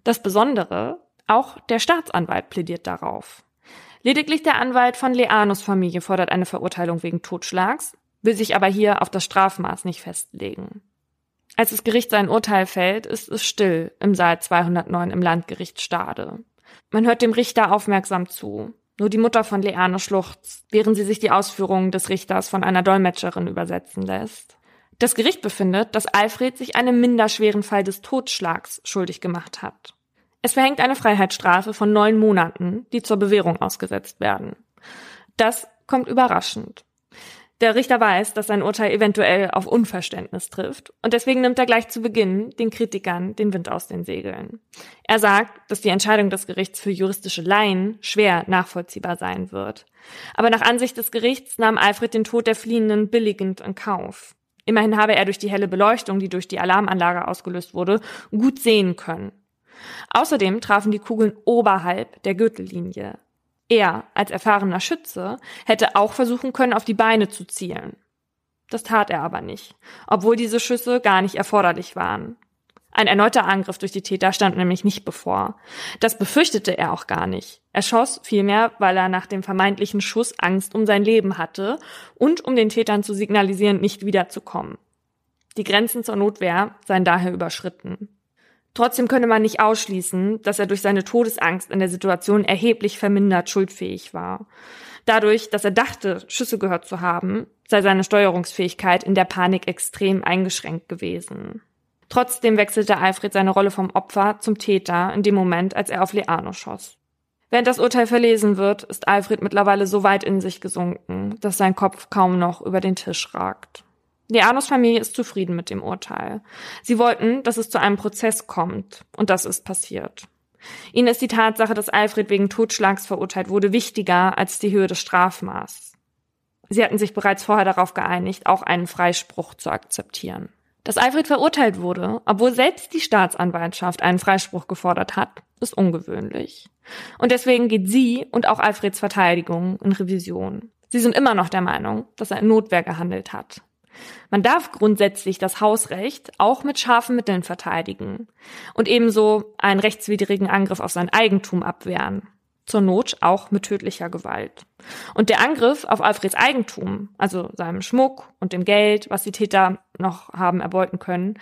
Das Besondere, auch der Staatsanwalt plädiert darauf. Lediglich der Anwalt von Leanus Familie fordert eine Verurteilung wegen Totschlags, will sich aber hier auf das Strafmaß nicht festlegen. Als das Gericht sein Urteil fällt, ist es still im Saal 209 im Landgericht Stade. Man hört dem Richter aufmerksam zu. Nur die Mutter von Leane schluchzt, während sie sich die Ausführungen des Richters von einer Dolmetscherin übersetzen lässt. Das Gericht befindet, dass Alfred sich einem minderschweren Fall des Totschlags schuldig gemacht hat. Es verhängt eine Freiheitsstrafe von neun Monaten, die zur Bewährung ausgesetzt werden. Das kommt überraschend. Der Richter weiß, dass sein Urteil eventuell auf Unverständnis trifft und deswegen nimmt er gleich zu Beginn den Kritikern den Wind aus den Segeln. Er sagt, dass die Entscheidung des Gerichts für juristische Laien schwer nachvollziehbar sein wird. Aber nach Ansicht des Gerichts nahm Alfred den Tod der Fliehenden billigend in Kauf. Immerhin habe er durch die helle Beleuchtung, die durch die Alarmanlage ausgelöst wurde, gut sehen können. Außerdem trafen die Kugeln oberhalb der Gürtellinie. Er, als erfahrener Schütze, hätte auch versuchen können, auf die Beine zu zielen. Das tat er aber nicht, obwohl diese Schüsse gar nicht erforderlich waren. Ein erneuter Angriff durch die Täter stand nämlich nicht bevor. Das befürchtete er auch gar nicht. Er schoss vielmehr, weil er nach dem vermeintlichen Schuss Angst um sein Leben hatte und um den Tätern zu signalisieren, nicht wiederzukommen. Die Grenzen zur Notwehr seien daher überschritten. Trotzdem könne man nicht ausschließen, dass er durch seine Todesangst in der Situation erheblich vermindert schuldfähig war. Dadurch, dass er dachte, Schüsse gehört zu haben, sei seine Steuerungsfähigkeit in der Panik extrem eingeschränkt gewesen. Trotzdem wechselte Alfred seine Rolle vom Opfer zum Täter in dem Moment, als er auf Leano schoss. Während das Urteil verlesen wird, ist Alfred mittlerweile so weit in sich gesunken, dass sein Kopf kaum noch über den Tisch ragt. Leanos Familie ist zufrieden mit dem Urteil. Sie wollten, dass es zu einem Prozess kommt. Und das ist passiert. Ihnen ist die Tatsache, dass Alfred wegen Totschlags verurteilt wurde, wichtiger als die Höhe des Strafmaßes. Sie hatten sich bereits vorher darauf geeinigt, auch einen Freispruch zu akzeptieren. Dass Alfred verurteilt wurde, obwohl selbst die Staatsanwaltschaft einen Freispruch gefordert hat, ist ungewöhnlich. Und deswegen geht sie und auch Alfreds Verteidigung in Revision. Sie sind immer noch der Meinung, dass er in Notwehr gehandelt hat. Man darf grundsätzlich das Hausrecht auch mit scharfen Mitteln verteidigen und ebenso einen rechtswidrigen Angriff auf sein Eigentum abwehren. Zur Not auch mit tödlicher Gewalt. Und der Angriff auf Alfreds Eigentum, also seinem Schmuck und dem Geld, was die Täter noch haben erbeuten können,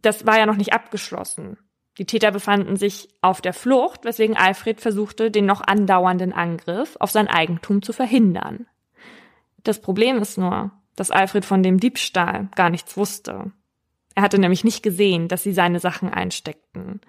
das war ja noch nicht abgeschlossen. Die Täter befanden sich auf der Flucht, weswegen Alfred versuchte, den noch andauernden Angriff auf sein Eigentum zu verhindern. Das Problem ist nur, dass Alfred von dem Diebstahl gar nichts wusste. Er hatte nämlich nicht gesehen, dass sie seine Sachen einsteckten.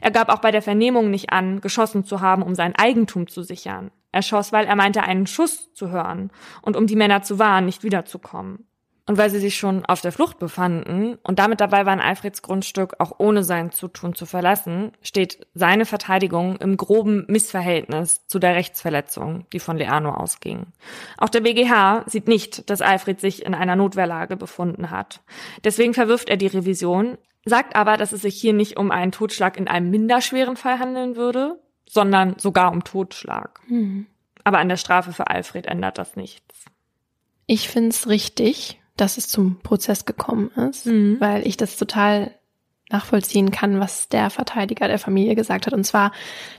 Er gab auch bei der Vernehmung nicht an, geschossen zu haben, um sein Eigentum zu sichern. Er schoss, weil er meinte, einen Schuss zu hören und um die Männer zu warnen, nicht wiederzukommen. Und weil sie sich schon auf der Flucht befanden und damit dabei waren, Alfreds Grundstück auch ohne sein Zutun zu verlassen, steht seine Verteidigung im groben Missverhältnis zu der Rechtsverletzung, die von Leano ausging. Auch der BGH sieht nicht, dass Alfred sich in einer Notwehrlage befunden hat. Deswegen verwirft er die Revision, sagt aber, dass es sich hier nicht um einen Totschlag in einem minderschweren Fall handeln würde, sondern sogar um Totschlag. Mhm. Aber an der Strafe für Alfred ändert das nichts. Ich finde es richtig, dass es zum Prozess gekommen ist, mhm. weil ich das total nachvollziehen kann, was der Verteidiger der Familie gesagt hat. Und zwar,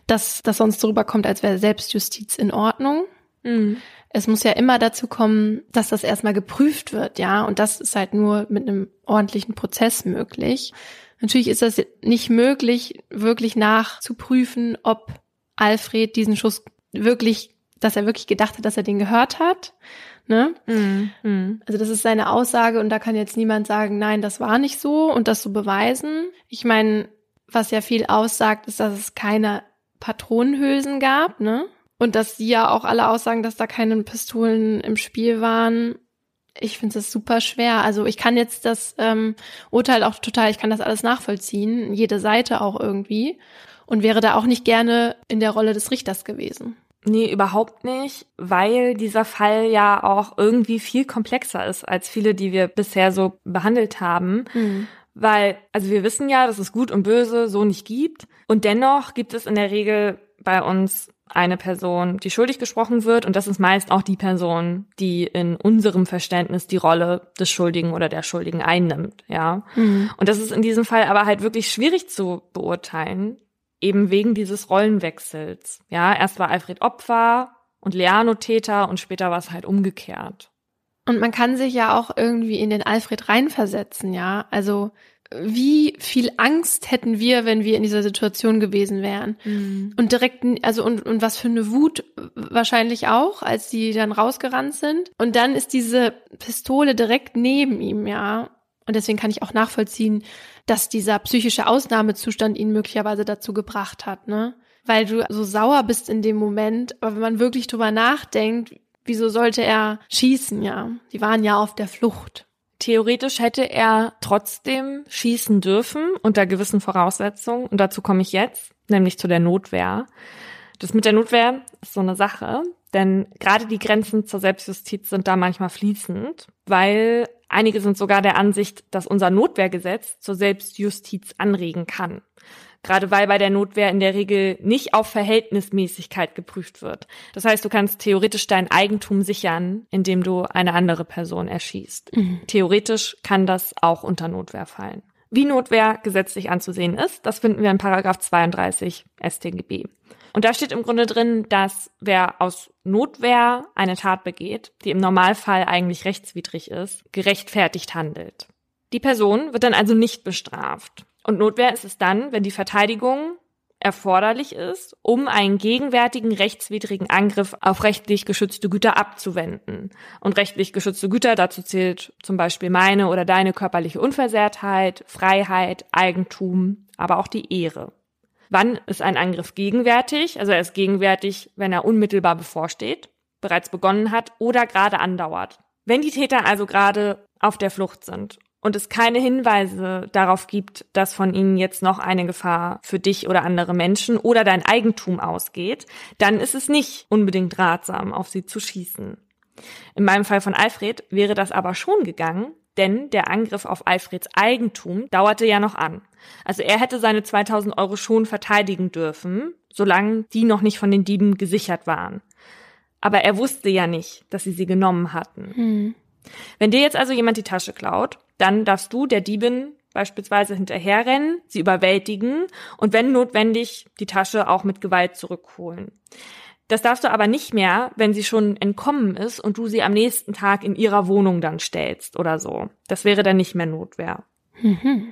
dass das sonst so rüberkommt, als wäre Selbstjustiz in Ordnung. Mhm. Es muss ja immer dazu kommen, dass das erstmal geprüft wird, ja. Und das ist halt nur mit einem ordentlichen Prozess möglich. Natürlich ist das nicht möglich, wirklich nachzuprüfen, ob Alfred diesen Schuss wirklich, dass er wirklich gedacht hat, dass er den gehört hat. Ne? Mhm. Also das ist seine Aussage und da kann jetzt niemand sagen, nein, das war nicht so und das so beweisen. Ich meine, was ja viel aussagt, ist, dass es keine Patronenhülsen gab, ne? Und dass sie ja auch alle aussagen, dass da keine Pistolen im Spiel waren. Ich finde es super schwer. Also ich kann jetzt das ähm, Urteil auch total, ich kann das alles nachvollziehen, jede Seite auch irgendwie. Und wäre da auch nicht gerne in der Rolle des Richters gewesen. Nee, überhaupt nicht, weil dieser Fall ja auch irgendwie viel komplexer ist als viele, die wir bisher so behandelt haben. Mhm. Weil, also wir wissen ja, dass es Gut und Böse so nicht gibt. Und dennoch gibt es in der Regel bei uns eine Person, die schuldig gesprochen wird. Und das ist meist auch die Person, die in unserem Verständnis die Rolle des Schuldigen oder der Schuldigen einnimmt, ja. Mhm. Und das ist in diesem Fall aber halt wirklich schwierig zu beurteilen, eben wegen dieses Rollenwechsels. Ja, erst war Alfred Opfer und Leano Täter und später war es halt umgekehrt. Und man kann sich ja auch irgendwie in den Alfred reinversetzen, ja. Also wie viel Angst hätten wir, wenn wir in dieser Situation gewesen wären. Mhm. Und direkt, also und, und was für eine Wut wahrscheinlich auch, als die dann rausgerannt sind. Und dann ist diese Pistole direkt neben ihm, ja. Und deswegen kann ich auch nachvollziehen, dass dieser psychische Ausnahmezustand ihn möglicherweise dazu gebracht hat, ne? Weil du so sauer bist in dem Moment, aber wenn man wirklich drüber nachdenkt, wieso sollte er schießen, ja? Die waren ja auf der Flucht. Theoretisch hätte er trotzdem schießen dürfen unter gewissen Voraussetzungen. Und dazu komme ich jetzt, nämlich zu der Notwehr. Das mit der Notwehr ist so eine Sache, denn gerade die Grenzen zur Selbstjustiz sind da manchmal fließend, weil einige sind sogar der Ansicht, dass unser Notwehrgesetz zur Selbstjustiz anregen kann. Gerade weil bei der Notwehr in der Regel nicht auf Verhältnismäßigkeit geprüft wird. Das heißt, du kannst theoretisch dein Eigentum sichern, indem du eine andere Person erschießt. Mhm. Theoretisch kann das auch unter Notwehr fallen. Wie Notwehr gesetzlich anzusehen ist, das finden wir in Paragraph 32 StGB. Und da steht im Grunde drin, dass wer aus Notwehr eine Tat begeht, die im Normalfall eigentlich rechtswidrig ist, gerechtfertigt handelt. Die Person wird dann also nicht bestraft. Und Notwehr ist es dann, wenn die Verteidigung erforderlich ist, um einen gegenwärtigen rechtswidrigen Angriff auf rechtlich geschützte Güter abzuwenden. Und rechtlich geschützte Güter, dazu zählt zum Beispiel meine oder deine körperliche Unversehrtheit, Freiheit, Eigentum, aber auch die Ehre. Wann ist ein Angriff gegenwärtig? Also er ist gegenwärtig, wenn er unmittelbar bevorsteht, bereits begonnen hat oder gerade andauert. Wenn die Täter also gerade auf der Flucht sind und es keine Hinweise darauf gibt, dass von ihnen jetzt noch eine Gefahr für dich oder andere Menschen oder dein Eigentum ausgeht, dann ist es nicht unbedingt ratsam, auf sie zu schießen. In meinem Fall von Alfred wäre das aber schon gegangen, denn der Angriff auf Alfreds Eigentum dauerte ja noch an. Also er hätte seine 2000 Euro schon verteidigen dürfen, solange die noch nicht von den Dieben gesichert waren. Aber er wusste ja nicht, dass sie sie genommen hatten. Hm. Wenn dir jetzt also jemand die Tasche klaut, dann darfst du der Diebin beispielsweise hinterherrennen, sie überwältigen und wenn notwendig die Tasche auch mit Gewalt zurückholen. Das darfst du aber nicht mehr, wenn sie schon entkommen ist und du sie am nächsten Tag in ihrer Wohnung dann stellst oder so. Das wäre dann nicht mehr Notwehr. Mhm.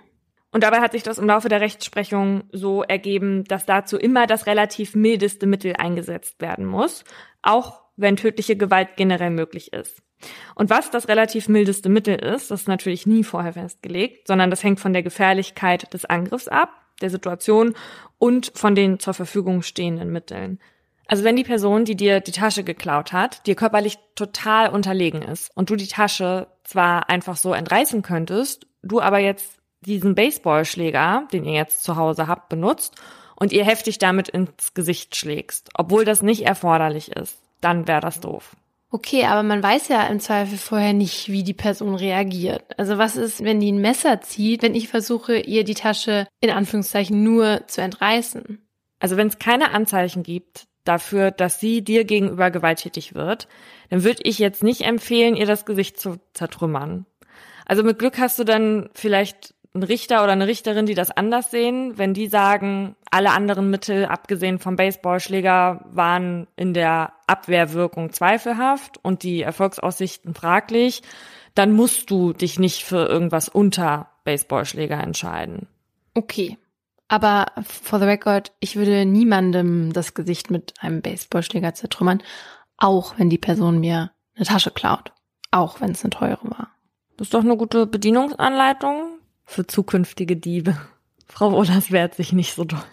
Und dabei hat sich das im Laufe der Rechtsprechung so ergeben, dass dazu immer das relativ mildeste Mittel eingesetzt werden muss, auch wenn tödliche Gewalt generell möglich ist. Und was das relativ mildeste Mittel ist, das ist natürlich nie vorher festgelegt, sondern das hängt von der Gefährlichkeit des Angriffs ab, der Situation und von den zur Verfügung stehenden Mitteln. Also wenn die Person, die dir die Tasche geklaut hat, dir körperlich total unterlegen ist und du die Tasche zwar einfach so entreißen könntest, du aber jetzt diesen Baseballschläger, den ihr jetzt zu Hause habt, benutzt und ihr heftig damit ins Gesicht schlägst, obwohl das nicht erforderlich ist, dann wäre das doof. Okay, aber man weiß ja im Zweifel vorher nicht, wie die Person reagiert. Also was ist, wenn die ein Messer zieht, wenn ich versuche, ihr die Tasche in Anführungszeichen nur zu entreißen? Also wenn es keine Anzeichen gibt dafür, dass sie dir gegenüber gewalttätig wird, dann würde ich jetzt nicht empfehlen, ihr das Gesicht zu zertrümmern. Also mit Glück hast du dann vielleicht ein Richter oder eine Richterin, die das anders sehen, wenn die sagen, alle anderen Mittel, abgesehen vom Baseballschläger, waren in der Abwehrwirkung zweifelhaft und die Erfolgsaussichten fraglich, dann musst du dich nicht für irgendwas unter Baseballschläger entscheiden. Okay. Aber for the record, ich würde niemandem das Gesicht mit einem Baseballschläger zertrümmern, auch wenn die Person mir eine Tasche klaut. Auch wenn es eine teure war. Das ist doch eine gute Bedienungsanleitung für zukünftige Diebe. Frau Wohlers wehrt sich nicht so doll.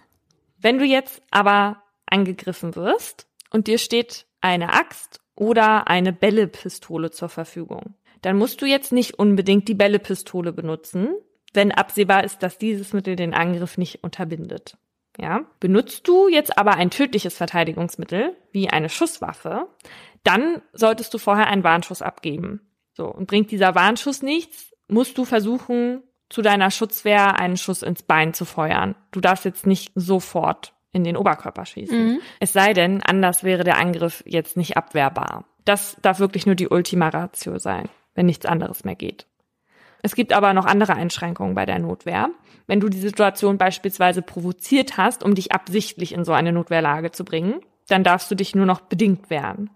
Wenn du jetzt aber angegriffen wirst und dir steht eine Axt oder eine Bällepistole zur Verfügung, dann musst du jetzt nicht unbedingt die Bällepistole benutzen, wenn absehbar ist, dass dieses Mittel den Angriff nicht unterbindet. Ja, benutzt du jetzt aber ein tödliches Verteidigungsmittel, wie eine Schusswaffe, dann solltest du vorher einen Warnschuss abgeben. So, und bringt dieser Warnschuss nichts, musst du versuchen, zu deiner Schutzwehr einen Schuss ins Bein zu feuern. Du darfst jetzt nicht sofort in den Oberkörper schießen. Mhm. Es sei denn, anders wäre der Angriff jetzt nicht abwehrbar. Das darf wirklich nur die Ultima Ratio sein, wenn nichts anderes mehr geht. Es gibt aber noch andere Einschränkungen bei der Notwehr. Wenn du die Situation beispielsweise provoziert hast, um dich absichtlich in so eine Notwehrlage zu bringen, dann darfst du dich nur noch bedingt wehren.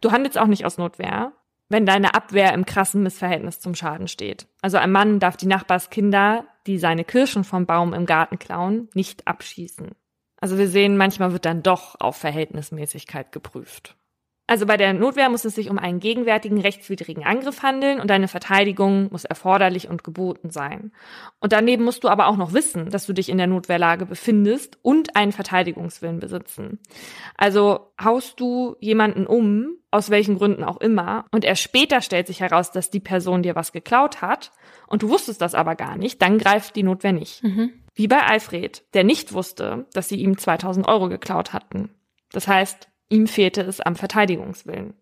Du handelst auch nicht aus Notwehr, wenn deine Abwehr im krassen Missverhältnis zum Schaden steht. Also ein Mann darf die Nachbarskinder, die seine Kirschen vom Baum im Garten klauen, nicht abschießen. Also wir sehen, manchmal wird dann doch auf Verhältnismäßigkeit geprüft. Also bei der Notwehr muss es sich um einen gegenwärtigen rechtswidrigen Angriff handeln und deine Verteidigung muss erforderlich und geboten sein. Und daneben musst du aber auch noch wissen, dass du dich in der Notwehrlage befindest und einen Verteidigungswillen besitzen. Also haust du jemanden um, aus welchen Gründen auch immer, und erst später stellt sich heraus, dass die Person dir was geklaut hat und du wusstest das aber gar nicht, dann greift die Notwehr nicht. Mhm. Wie bei Alfred, der nicht wusste, dass sie ihm 2000 Euro geklaut hatten. Das heißt, Ihm fehlte es am Verteidigungswillen.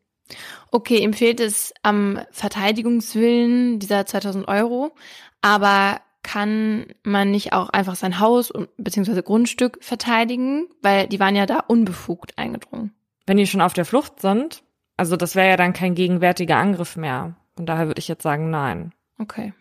Okay, ihm fehlt es am Verteidigungswillen dieser 2000 Euro, aber kann man nicht auch einfach sein Haus bzw. Grundstück verteidigen, weil die waren ja da unbefugt eingedrungen. Wenn die schon auf der Flucht sind, also das wäre ja dann kein gegenwärtiger Angriff mehr. Und daher würde ich jetzt sagen, nein. Okay.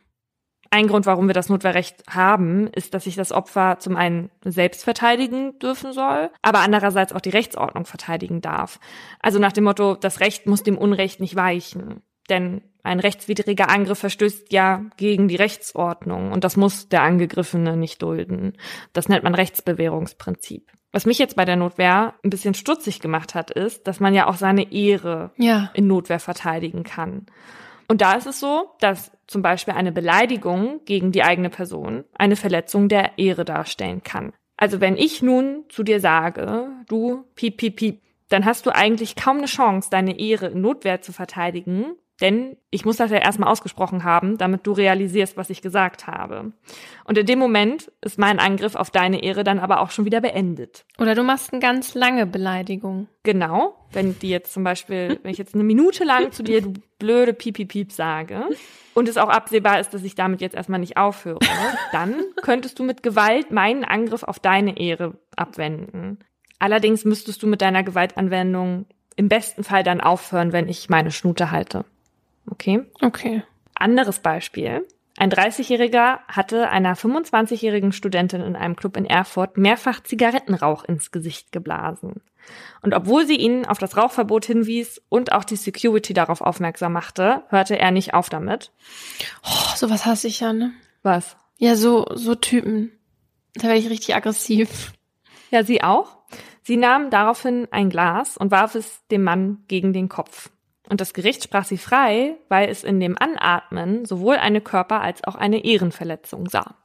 Ein Grund, warum wir das Notwehrrecht haben, ist, dass sich das Opfer zum einen selbst verteidigen dürfen soll, aber andererseits auch die Rechtsordnung verteidigen darf. Also nach dem Motto, das Recht muss dem Unrecht nicht weichen. Denn ein rechtswidriger Angriff verstößt ja gegen die Rechtsordnung und das muss der Angegriffene nicht dulden. Das nennt man Rechtsbewährungsprinzip. Was mich jetzt bei der Notwehr ein bisschen stutzig gemacht hat, ist, dass man ja auch seine Ehre ja. in Notwehr verteidigen kann. Und da ist es so, dass zum Beispiel eine Beleidigung gegen die eigene Person eine Verletzung der Ehre darstellen kann. Also wenn ich nun zu dir sage, du piep, piep, piep, dann hast du eigentlich kaum eine Chance, deine Ehre in Notwehr zu verteidigen, denn ich muss das ja erstmal ausgesprochen haben, damit du realisierst, was ich gesagt habe. Und in dem Moment ist mein Angriff auf deine Ehre dann aber auch schon wieder beendet. Oder du machst eine ganz lange Beleidigung. Genau. Wenn die jetzt zum Beispiel, wenn ich jetzt eine Minute lang zu dir, du blöde Piep, sage und es auch absehbar ist, dass ich damit jetzt erstmal nicht aufhöre, dann könntest du mit Gewalt meinen Angriff auf deine Ehre abwenden. Allerdings müsstest du mit deiner Gewaltanwendung im besten Fall dann aufhören, wenn ich meine Schnute halte. Okay? Okay. Anderes Beispiel. Ein 30-Jähriger hatte einer 25-jährigen Studentin in einem Club in Erfurt mehrfach Zigarettenrauch ins Gesicht geblasen. Und obwohl sie ihn auf das Rauchverbot hinwies und auch die Security darauf aufmerksam machte, hörte er nicht auf damit. Oh, sowas hasse ich ja, ne? Was? Ja, so, so Typen. Da wäre ich richtig aggressiv. Ja, sie auch. Sie nahm daraufhin ein Glas und warf es dem Mann gegen den Kopf. Und das Gericht sprach sie frei, weil es in dem Anatmen sowohl eine Körper- als auch eine Ehrenverletzung sah.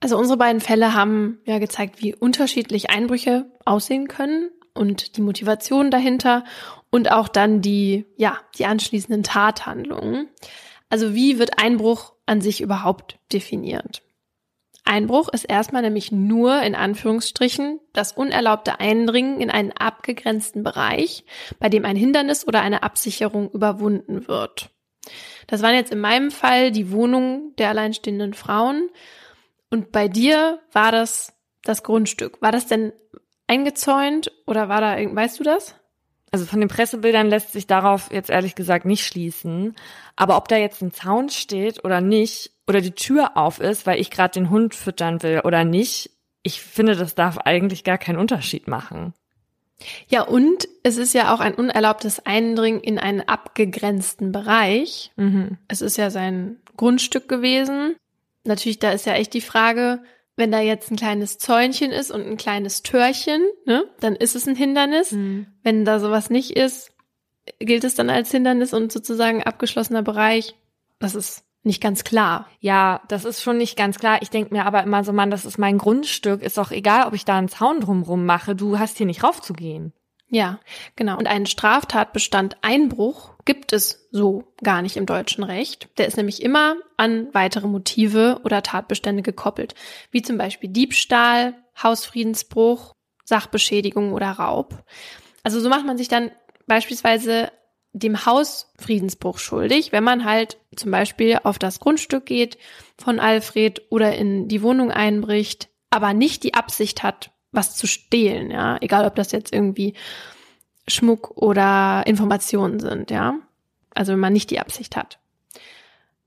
Also unsere beiden Fälle haben ja gezeigt, wie unterschiedlich Einbrüche aussehen können und die Motivation dahinter und auch dann die, ja, die anschließenden Tathandlungen. Also wie wird Einbruch an sich überhaupt definiert? Einbruch ist erstmal nämlich nur in Anführungsstrichen das unerlaubte Eindringen in einen abgegrenzten Bereich, bei dem ein Hindernis oder eine Absicherung überwunden wird. Das waren jetzt in meinem Fall die Wohnung der alleinstehenden Frauen. Und bei dir war das das Grundstück. War das denn eingezäunt oder war da, weißt du das? Also von den Pressebildern lässt sich darauf jetzt ehrlich gesagt nicht schließen. Aber ob da jetzt ein Zaun steht oder nicht, oder die Tür auf ist, weil ich gerade den Hund füttern will oder nicht, ich finde, das darf eigentlich gar keinen Unterschied machen. Ja, und es ist ja auch ein unerlaubtes Eindringen in einen abgegrenzten Bereich. Mhm. Es ist ja sein Grundstück gewesen. Natürlich, da ist ja echt die Frage, wenn da jetzt ein kleines Zäunchen ist und ein kleines Türchen, ne, dann ist es ein Hindernis. Mhm. Wenn da sowas nicht ist, gilt es dann als Hindernis und sozusagen abgeschlossener Bereich. Das ist nicht ganz klar. Ja, das ist schon nicht ganz klar. Ich denke mir aber immer so, Mann, das ist mein Grundstück. Ist doch egal, ob ich da einen Zaun drumrum mache. Du hast hier nicht raufzugehen. Ja, genau. Und einen Straftatbestand Einbruch gibt es so gar nicht im deutschen Recht. Der ist nämlich immer an weitere Motive oder Tatbestände gekoppelt, wie zum Beispiel Diebstahl, Hausfriedensbruch, Sachbeschädigung oder Raub. Also so macht man sich dann beispielsweise dem Hausfriedensbruch schuldig, wenn man halt zum Beispiel auf das Grundstück geht von Alfred oder in die Wohnung einbricht, aber nicht die Absicht hat, was zu stehlen, ja, egal ob das jetzt irgendwie Schmuck oder Informationen sind, ja. Also wenn man nicht die Absicht hat.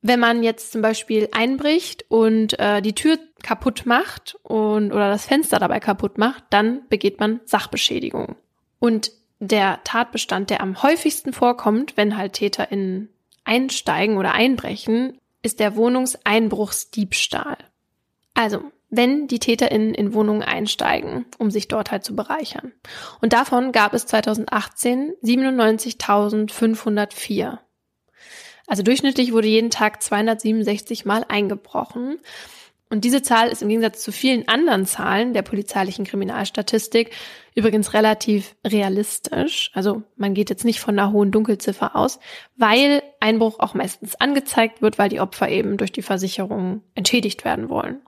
Wenn man jetzt zum Beispiel einbricht und äh, die Tür kaputt macht und oder das Fenster dabei kaputt macht, dann begeht man Sachbeschädigung. Und der Tatbestand, der am häufigsten vorkommt, wenn halt TäterInnen einsteigen oder einbrechen, ist der Wohnungseinbruchsdiebstahl. Also, wenn die TäterInnen in Wohnungen einsteigen, um sich dort halt zu bereichern. Und davon gab es 2018 97.504. Also durchschnittlich wurde jeden Tag 267 Mal eingebrochen. Und diese Zahl ist im Gegensatz zu vielen anderen Zahlen der polizeilichen Kriminalstatistik übrigens relativ realistisch. Also man geht jetzt nicht von einer hohen Dunkelziffer aus, weil Einbruch auch meistens angezeigt wird, weil die Opfer eben durch die Versicherung entschädigt werden wollen.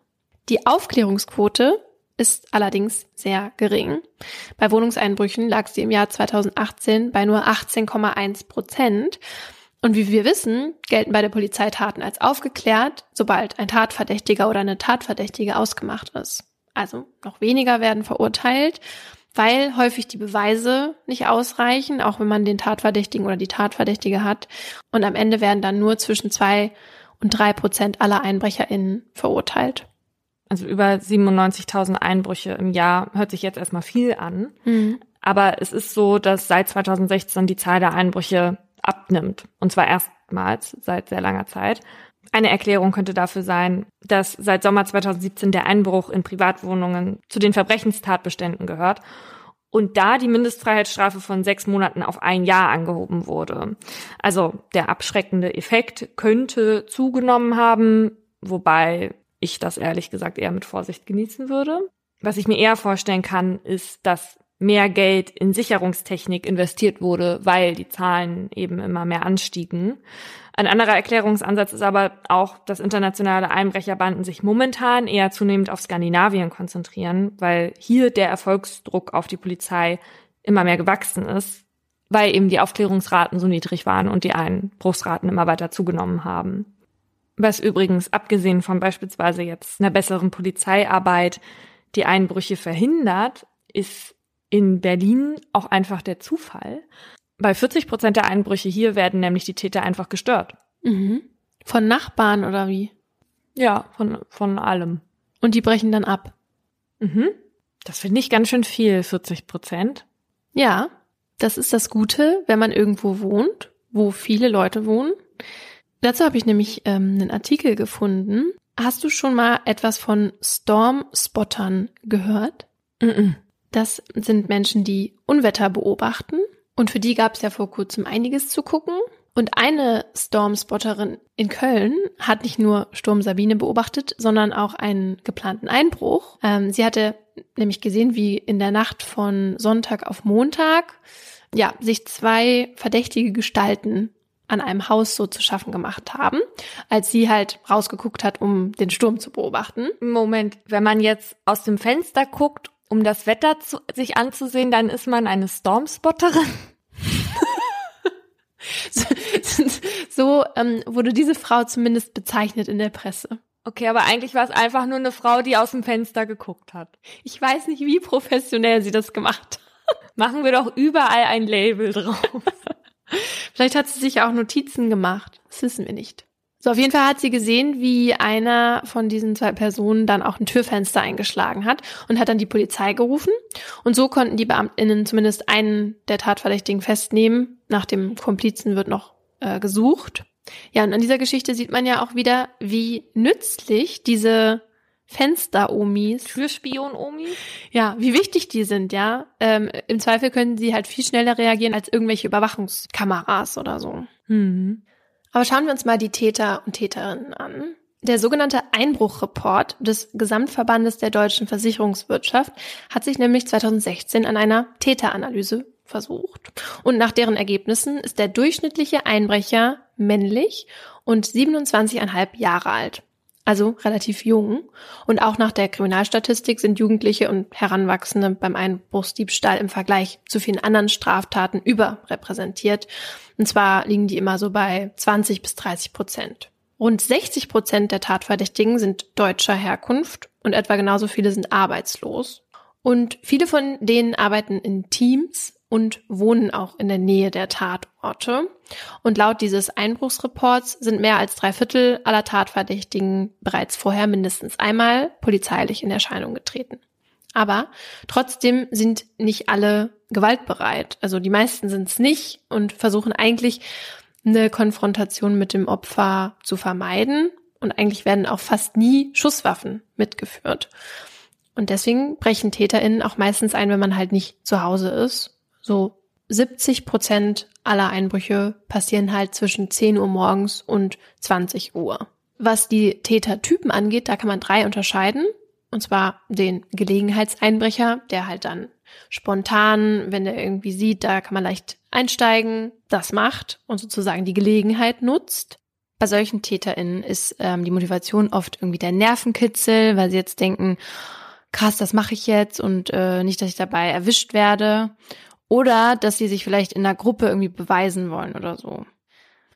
Die Aufklärungsquote ist allerdings sehr gering. Bei Wohnungseinbrüchen lag sie im Jahr 2018 bei nur 18,1 Prozent. Und wie wir wissen, gelten bei der Polizei Taten als aufgeklärt, sobald ein Tatverdächtiger oder eine Tatverdächtige ausgemacht ist. Also noch weniger werden verurteilt, weil häufig die Beweise nicht ausreichen, auch wenn man den Tatverdächtigen oder die Tatverdächtige hat. Und am Ende werden dann nur zwischen zwei und drei Prozent aller EinbrecherInnen verurteilt. Also über 97.000 Einbrüche im Jahr hört sich jetzt erstmal viel an. Mhm. Aber es ist so, dass seit 2016 die Zahl der Einbrüche abnimmt. Und zwar erstmals seit sehr langer Zeit. Eine Erklärung könnte dafür sein, dass seit Sommer 2017 der Einbruch in Privatwohnungen zu den Verbrechenstatbeständen gehört und da die Mindestfreiheitsstrafe von sechs Monaten auf ein Jahr angehoben wurde. Also der abschreckende Effekt könnte zugenommen haben, wobei ich das ehrlich gesagt eher mit Vorsicht genießen würde. Was ich mir eher vorstellen kann, ist, dass mehr Geld in Sicherungstechnik investiert wurde, weil die Zahlen eben immer mehr anstiegen. Ein anderer Erklärungsansatz ist aber auch, dass internationale Einbrecherbanden sich momentan eher zunehmend auf Skandinavien konzentrieren, weil hier der Erfolgsdruck auf die Polizei immer mehr gewachsen ist, weil eben die Aufklärungsraten so niedrig waren und die Einbruchsraten immer weiter zugenommen haben. Was übrigens abgesehen von beispielsweise jetzt einer besseren Polizeiarbeit die Einbrüche verhindert, ist in Berlin auch einfach der Zufall. Bei 40 Prozent der Einbrüche hier werden nämlich die Täter einfach gestört. Mhm. Von Nachbarn oder wie? Ja, von, von allem. Und die brechen dann ab. Mhm. Das finde ich ganz schön viel, 40 Prozent. Ja, das ist das Gute, wenn man irgendwo wohnt, wo viele Leute wohnen. Dazu habe ich nämlich ähm, einen Artikel gefunden. Hast du schon mal etwas von Storm-Spottern gehört? Mhm. Das sind Menschen, die Unwetter beobachten. Und für die gab es ja vor kurzem einiges zu gucken. Und eine Stormspotterin in Köln hat nicht nur Sturm Sabine beobachtet, sondern auch einen geplanten Einbruch. Ähm, sie hatte nämlich gesehen, wie in der Nacht von Sonntag auf Montag ja, sich zwei verdächtige Gestalten an einem Haus so zu schaffen gemacht haben, als sie halt rausgeguckt hat, um den Sturm zu beobachten. Moment, wenn man jetzt aus dem Fenster guckt um das Wetter zu, sich anzusehen, dann ist man eine Stormspotterin. so, so ähm, wurde diese Frau zumindest bezeichnet in der Presse. Okay, aber eigentlich war es einfach nur eine Frau, die aus dem Fenster geguckt hat. Ich weiß nicht, wie professionell sie das gemacht hat. Machen wir doch überall ein Label drauf. Vielleicht hat sie sich auch Notizen gemacht. Das wissen wir nicht. So, auf jeden Fall hat sie gesehen, wie einer von diesen zwei Personen dann auch ein Türfenster eingeschlagen hat und hat dann die Polizei gerufen. Und so konnten die BeamtInnen zumindest einen der Tatverdächtigen festnehmen. Nach dem Komplizen wird noch äh, gesucht. Ja, und an dieser Geschichte sieht man ja auch wieder, wie nützlich diese Fenster-Omis. Türspion-Omis? Ja, wie wichtig die sind, ja. Ähm, Im Zweifel können sie halt viel schneller reagieren als irgendwelche Überwachungskameras oder so. Mhm. Aber schauen wir uns mal die Täter und Täterinnen an. Der sogenannte Einbruchreport des Gesamtverbandes der deutschen Versicherungswirtschaft hat sich nämlich 2016 an einer Täteranalyse versucht. Und nach deren Ergebnissen ist der durchschnittliche Einbrecher männlich und 27,5 Jahre alt. Also relativ jung. Und auch nach der Kriminalstatistik sind Jugendliche und Heranwachsende beim Einbruchsdiebstahl im Vergleich zu vielen anderen Straftaten überrepräsentiert. Und zwar liegen die immer so bei 20 bis 30 Prozent. Rund 60 Prozent der Tatverdächtigen sind deutscher Herkunft und etwa genauso viele sind arbeitslos. Und viele von denen arbeiten in Teams und wohnen auch in der Nähe der Tatorte. Und laut dieses Einbruchsreports sind mehr als drei Viertel aller Tatverdächtigen bereits vorher mindestens einmal polizeilich in Erscheinung getreten. Aber trotzdem sind nicht alle gewaltbereit. Also die meisten sind es nicht und versuchen eigentlich eine Konfrontation mit dem Opfer zu vermeiden. Und eigentlich werden auch fast nie Schusswaffen mitgeführt. Und deswegen brechen TäterInnen auch meistens ein, wenn man halt nicht zu Hause ist. So 70 Prozent aller Einbrüche passieren halt zwischen 10 Uhr morgens und 20 Uhr. Was die Tätertypen angeht, da kann man drei unterscheiden. Und zwar den Gelegenheitseinbrecher, der halt dann spontan, wenn er irgendwie sieht, da kann man leicht einsteigen, das macht und sozusagen die Gelegenheit nutzt. Bei solchen TäterInnen ist ähm, die Motivation oft irgendwie der Nervenkitzel, weil sie jetzt denken, krass, das mache ich jetzt und äh, nicht, dass ich dabei erwischt werde. Oder dass sie sich vielleicht in einer Gruppe irgendwie beweisen wollen oder so.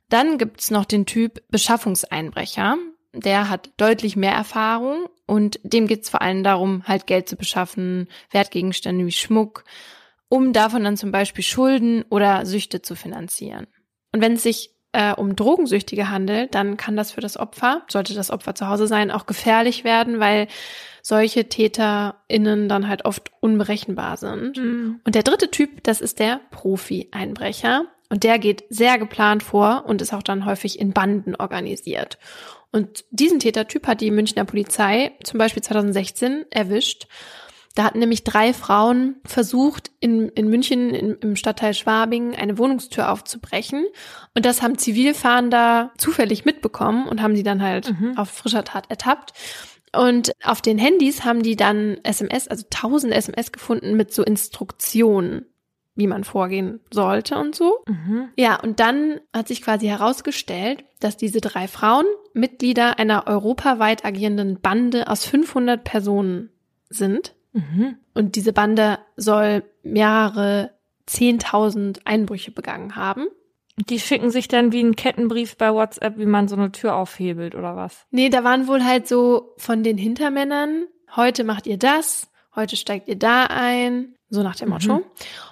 Dann gibt's noch den Typ Beschaffungseinbrecher. Der hat deutlich mehr Erfahrung und dem geht's vor allem darum, halt Geld zu beschaffen, Wertgegenstände wie Schmuck, um davon dann zum Beispiel Schulden oder Süchte zu finanzieren. Und wenn es sich äh, um Drogensüchtige handelt, dann kann das für das Opfer, sollte das Opfer zu Hause sein, auch gefährlich werden, weil solche TäterInnen dann halt oft unberechenbar sind. Mhm. Und der dritte Typ, das ist der Profi-Einbrecher. Und der geht sehr geplant vor und ist auch dann häufig in Banden organisiert. Und diesen Tätertyp hat die Münchner Polizei zum Beispiel 2016 erwischt. Da hatten nämlich drei Frauen versucht, in, in München in, im Stadtteil Schwabing eine Wohnungstür aufzubrechen. Und das haben Zivilfahnder zufällig mitbekommen und haben sie dann halt mhm. auf frischer Tat ertappt. Und auf den Handys haben die dann SMS, also tausend SMS gefunden mit so Instruktionen, wie man vorgehen sollte und so. Mhm. Ja, und dann hat sich quasi herausgestellt, dass diese drei Frauen Mitglieder einer europaweit agierenden Bande aus 500 Personen sind. Mhm. Und diese Bande soll mehrere 10.000 Einbrüche begangen haben. Die schicken sich dann wie ein Kettenbrief bei WhatsApp, wie man so eine Tür aufhebelt oder was? Nee, da waren wohl halt so von den Hintermännern, heute macht ihr das, heute steigt ihr da ein, so nach dem Motto. Mhm.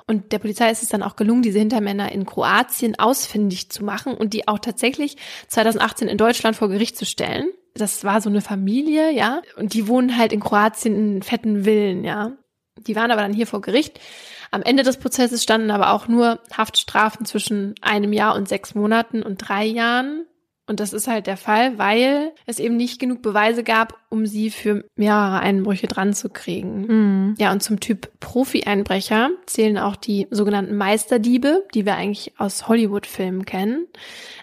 Und der Polizei ist es dann auch gelungen, diese Hintermänner in Kroatien ausfindig zu machen und die auch tatsächlich 2018 in Deutschland vor Gericht zu stellen. Das war so eine Familie, ja, und die wohnen halt in Kroatien in fetten Villen, ja. Die waren aber dann hier vor Gericht am Ende des Prozesses standen aber auch nur Haftstrafen zwischen einem Jahr und sechs Monaten und drei Jahren. Und das ist halt der Fall, weil es eben nicht genug Beweise gab, um sie für mehrere Einbrüche dran zu kriegen. Mhm. Ja, und zum Typ Profi-Einbrecher zählen auch die sogenannten Meisterdiebe, die wir eigentlich aus Hollywood-Filmen kennen,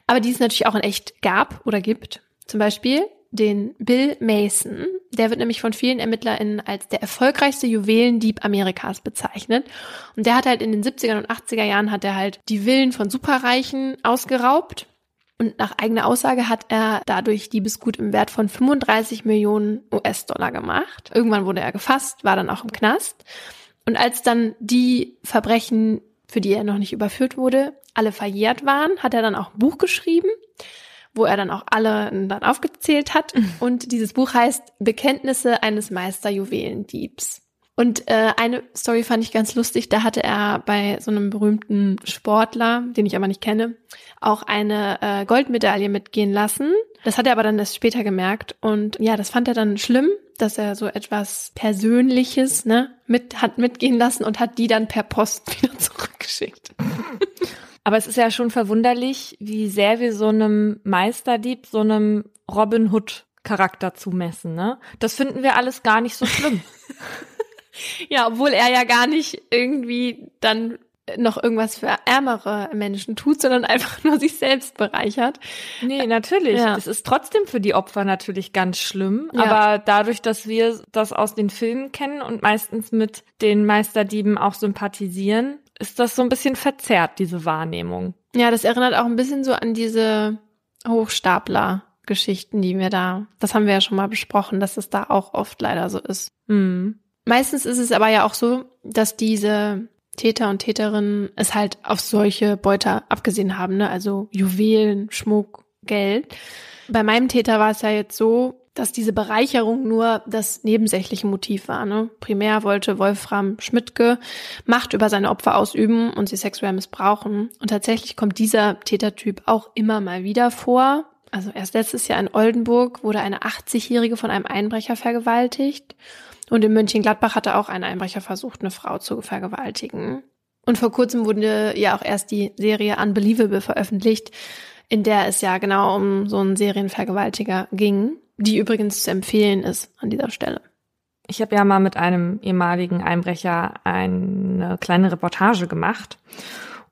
aber die es natürlich auch in echt gab oder gibt. Zum Beispiel den Bill Mason. Der wird nämlich von vielen ErmittlerInnen als der erfolgreichste Juwelendieb Amerikas bezeichnet. Und der hat halt in den 70er und 80er Jahren hat er halt die Villen von Superreichen ausgeraubt. Und nach eigener Aussage hat er dadurch Diebesgut im Wert von 35 Millionen US-Dollar gemacht. Irgendwann wurde er gefasst, war dann auch im Knast. Und als dann die Verbrechen, für die er noch nicht überführt wurde, alle verjährt waren, hat er dann auch ein Buch geschrieben wo er dann auch alle dann aufgezählt hat. Mhm. Und dieses Buch heißt Bekenntnisse eines Meisterjuwelendiebs. Und äh, eine Story fand ich ganz lustig. Da hatte er bei so einem berühmten Sportler, den ich aber nicht kenne, auch eine äh, Goldmedaille mitgehen lassen. Das hat er aber dann erst später gemerkt. Und ja, das fand er dann schlimm, dass er so etwas Persönliches ne, mit hat mitgehen lassen und hat die dann per Post wieder zurückgeschickt. Aber es ist ja schon verwunderlich, wie sehr wir so einem Meisterdieb, so einem Robin Hood Charakter zumessen, ne? Das finden wir alles gar nicht so schlimm. ja, obwohl er ja gar nicht irgendwie dann noch irgendwas für ärmere Menschen tut, sondern einfach nur sich selbst bereichert. Nee, natürlich. Ja. Das ist trotzdem für die Opfer natürlich ganz schlimm. Ja. Aber dadurch, dass wir das aus den Filmen kennen und meistens mit den Meisterdieben auch sympathisieren, ist das so ein bisschen verzerrt, diese Wahrnehmung. Ja, das erinnert auch ein bisschen so an diese Hochstapler-Geschichten, die wir da, das haben wir ja schon mal besprochen, dass es da auch oft leider so ist. Mhm. Meistens ist es aber ja auch so, dass diese Täter und Täterinnen es halt auf solche Beuter abgesehen haben, ne? Also Juwelen, Schmuck, Geld. Bei meinem Täter war es ja jetzt so, dass diese Bereicherung nur das nebensächliche Motiv war. Ne? Primär wollte Wolfram Schmidtke Macht über seine Opfer ausüben und sie sexuell missbrauchen. Und tatsächlich kommt dieser Tätertyp auch immer mal wieder vor. Also erst letztes Jahr in Oldenburg wurde eine 80-Jährige von einem Einbrecher vergewaltigt. Und in Mönchengladbach hatte auch ein Einbrecher versucht, eine Frau zu vergewaltigen. Und vor kurzem wurde ja auch erst die Serie Unbelievable veröffentlicht, in der es ja genau um so einen Serienvergewaltiger ging, die übrigens zu empfehlen ist an dieser Stelle. Ich habe ja mal mit einem ehemaligen Einbrecher eine kleine Reportage gemacht.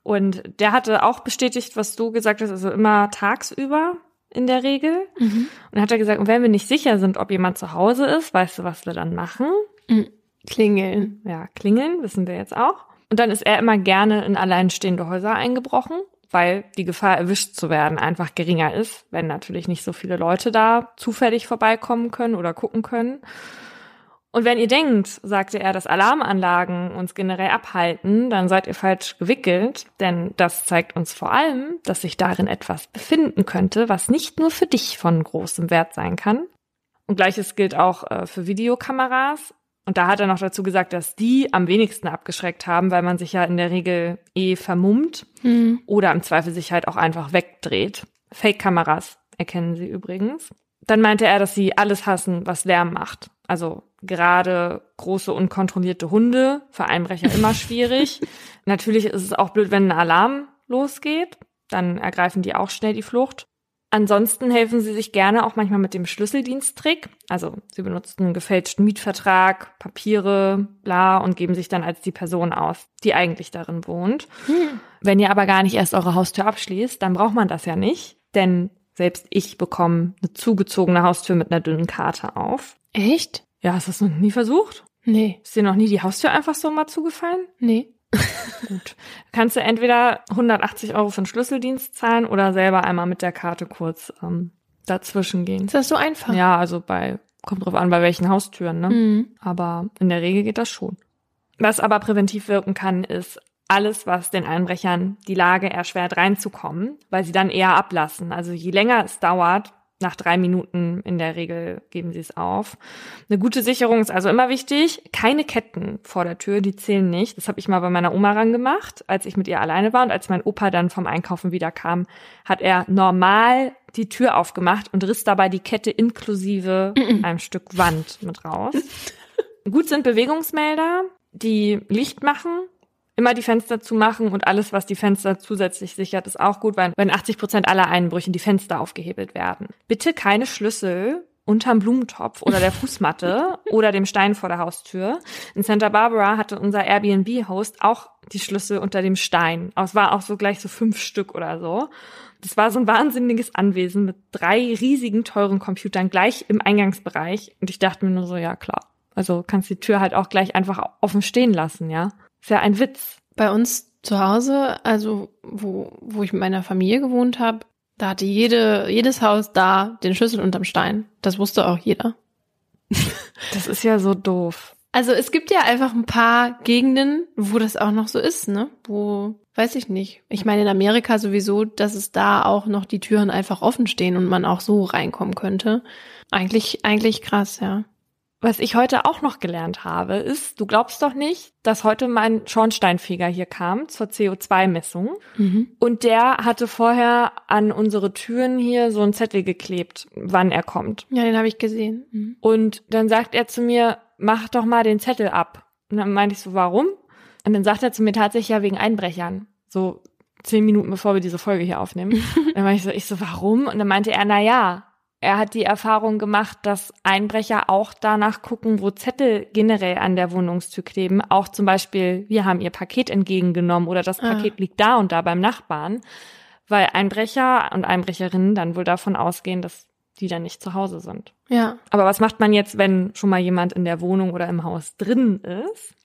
Und der hatte auch bestätigt, was du gesagt hast, also immer tagsüber in der Regel. Mhm. Und hat er gesagt, und wenn wir nicht sicher sind, ob jemand zu Hause ist, weißt du, was wir dann machen? Mhm. Klingeln. Ja, klingeln, wissen wir jetzt auch. Und dann ist er immer gerne in alleinstehende Häuser eingebrochen, weil die Gefahr, erwischt zu werden, einfach geringer ist, wenn natürlich nicht so viele Leute da zufällig vorbeikommen können oder gucken können. Und wenn ihr denkt, sagte er, dass Alarmanlagen uns generell abhalten, dann seid ihr falsch gewickelt, denn das zeigt uns vor allem, dass sich darin etwas befinden könnte, was nicht nur für dich von großem Wert sein kann. Und gleiches gilt auch äh, für Videokameras. Und da hat er noch dazu gesagt, dass die am wenigsten abgeschreckt haben, weil man sich ja in der Regel eh vermummt mhm. oder im Zweifel sich halt auch einfach wegdreht. Fake-Kameras erkennen sie übrigens. Dann meinte er, dass sie alles hassen, was Lärm macht. Also gerade große unkontrollierte Hunde, für Einbrecher immer schwierig. Natürlich ist es auch blöd, wenn ein Alarm losgeht, dann ergreifen die auch schnell die Flucht. Ansonsten helfen sie sich gerne auch manchmal mit dem Schlüsseldiensttrick. Also sie benutzen einen gefälschten Mietvertrag, Papiere, bla und geben sich dann als die Person aus, die eigentlich darin wohnt. Hm. Wenn ihr aber gar nicht erst eure Haustür abschließt, dann braucht man das ja nicht, denn selbst ich bekomme eine zugezogene Haustür mit einer dünnen Karte auf. Echt? Ja, hast du das noch nie versucht? Nee. Ist dir noch nie die Haustür einfach so mal zugefallen? Nee. Gut. Kannst du entweder 180 Euro für den Schlüsseldienst zahlen oder selber einmal mit der Karte kurz ähm, dazwischen gehen. Ist das so einfach? Ja, also bei, kommt drauf an, bei welchen Haustüren, ne? Mhm. Aber in der Regel geht das schon. Was aber präventiv wirken kann, ist alles, was den Einbrechern die Lage erschwert reinzukommen, weil sie dann eher ablassen. Also je länger es dauert, nach drei Minuten in der Regel geben sie es auf. Eine gute Sicherung ist also immer wichtig. Keine Ketten vor der Tür, die zählen nicht. Das habe ich mal bei meiner Oma ran gemacht, als ich mit ihr alleine war. Und als mein Opa dann vom Einkaufen wieder kam, hat er normal die Tür aufgemacht und riss dabei die Kette inklusive einem Stück Wand mit raus. Gut sind Bewegungsmelder, die Licht machen, immer die Fenster zu machen und alles, was die Fenster zusätzlich sichert, ist auch gut, weil wenn 80 Prozent aller Einbrüchen die Fenster aufgehebelt werden. Bitte keine Schlüssel unterm Blumentopf oder der Fußmatte oder dem Stein vor der Haustür. In Santa Barbara hatte unser Airbnb-Host auch die Schlüssel unter dem Stein. Es war auch so gleich so fünf Stück oder so. Das war so ein wahnsinniges Anwesen mit drei riesigen teuren Computern gleich im Eingangsbereich. Und ich dachte mir nur so, ja klar. Also kannst die Tür halt auch gleich einfach offen stehen lassen, ja. Ist ja ein Witz. Bei uns zu Hause, also wo, wo ich mit meiner Familie gewohnt habe, da hatte jede, jedes Haus da den Schlüssel unterm Stein. Das wusste auch jeder. Das ist ja so doof. Also es gibt ja einfach ein paar Gegenden, wo das auch noch so ist, ne? Wo, weiß ich nicht. Ich meine in Amerika sowieso, dass es da auch noch die Türen einfach offen stehen und man auch so reinkommen könnte. Eigentlich, eigentlich krass, ja. Was ich heute auch noch gelernt habe, ist, du glaubst doch nicht, dass heute mein Schornsteinfeger hier kam zur CO2-Messung. Mhm. Und der hatte vorher an unsere Türen hier so einen Zettel geklebt, wann er kommt. Ja, den habe ich gesehen. Mhm. Und dann sagt er zu mir, mach doch mal den Zettel ab. Und dann meinte ich so, warum? Und dann sagt er zu mir tatsächlich ja wegen Einbrechern. So zehn Minuten bevor wir diese Folge hier aufnehmen. dann meinte ich so, ich so, warum? Und dann meinte er, na ja, er hat die Erfahrung gemacht, dass Einbrecher auch danach gucken, wo Zettel generell an der Wohnungstür kleben. Auch zum Beispiel, wir haben ihr Paket entgegengenommen oder das ah. Paket ah. liegt da und da beim Nachbarn. Weil Einbrecher und Einbrecherinnen dann wohl davon ausgehen, dass die dann nicht zu Hause sind. Ja. Aber was macht man jetzt, wenn schon mal jemand in der Wohnung oder im Haus drin ist?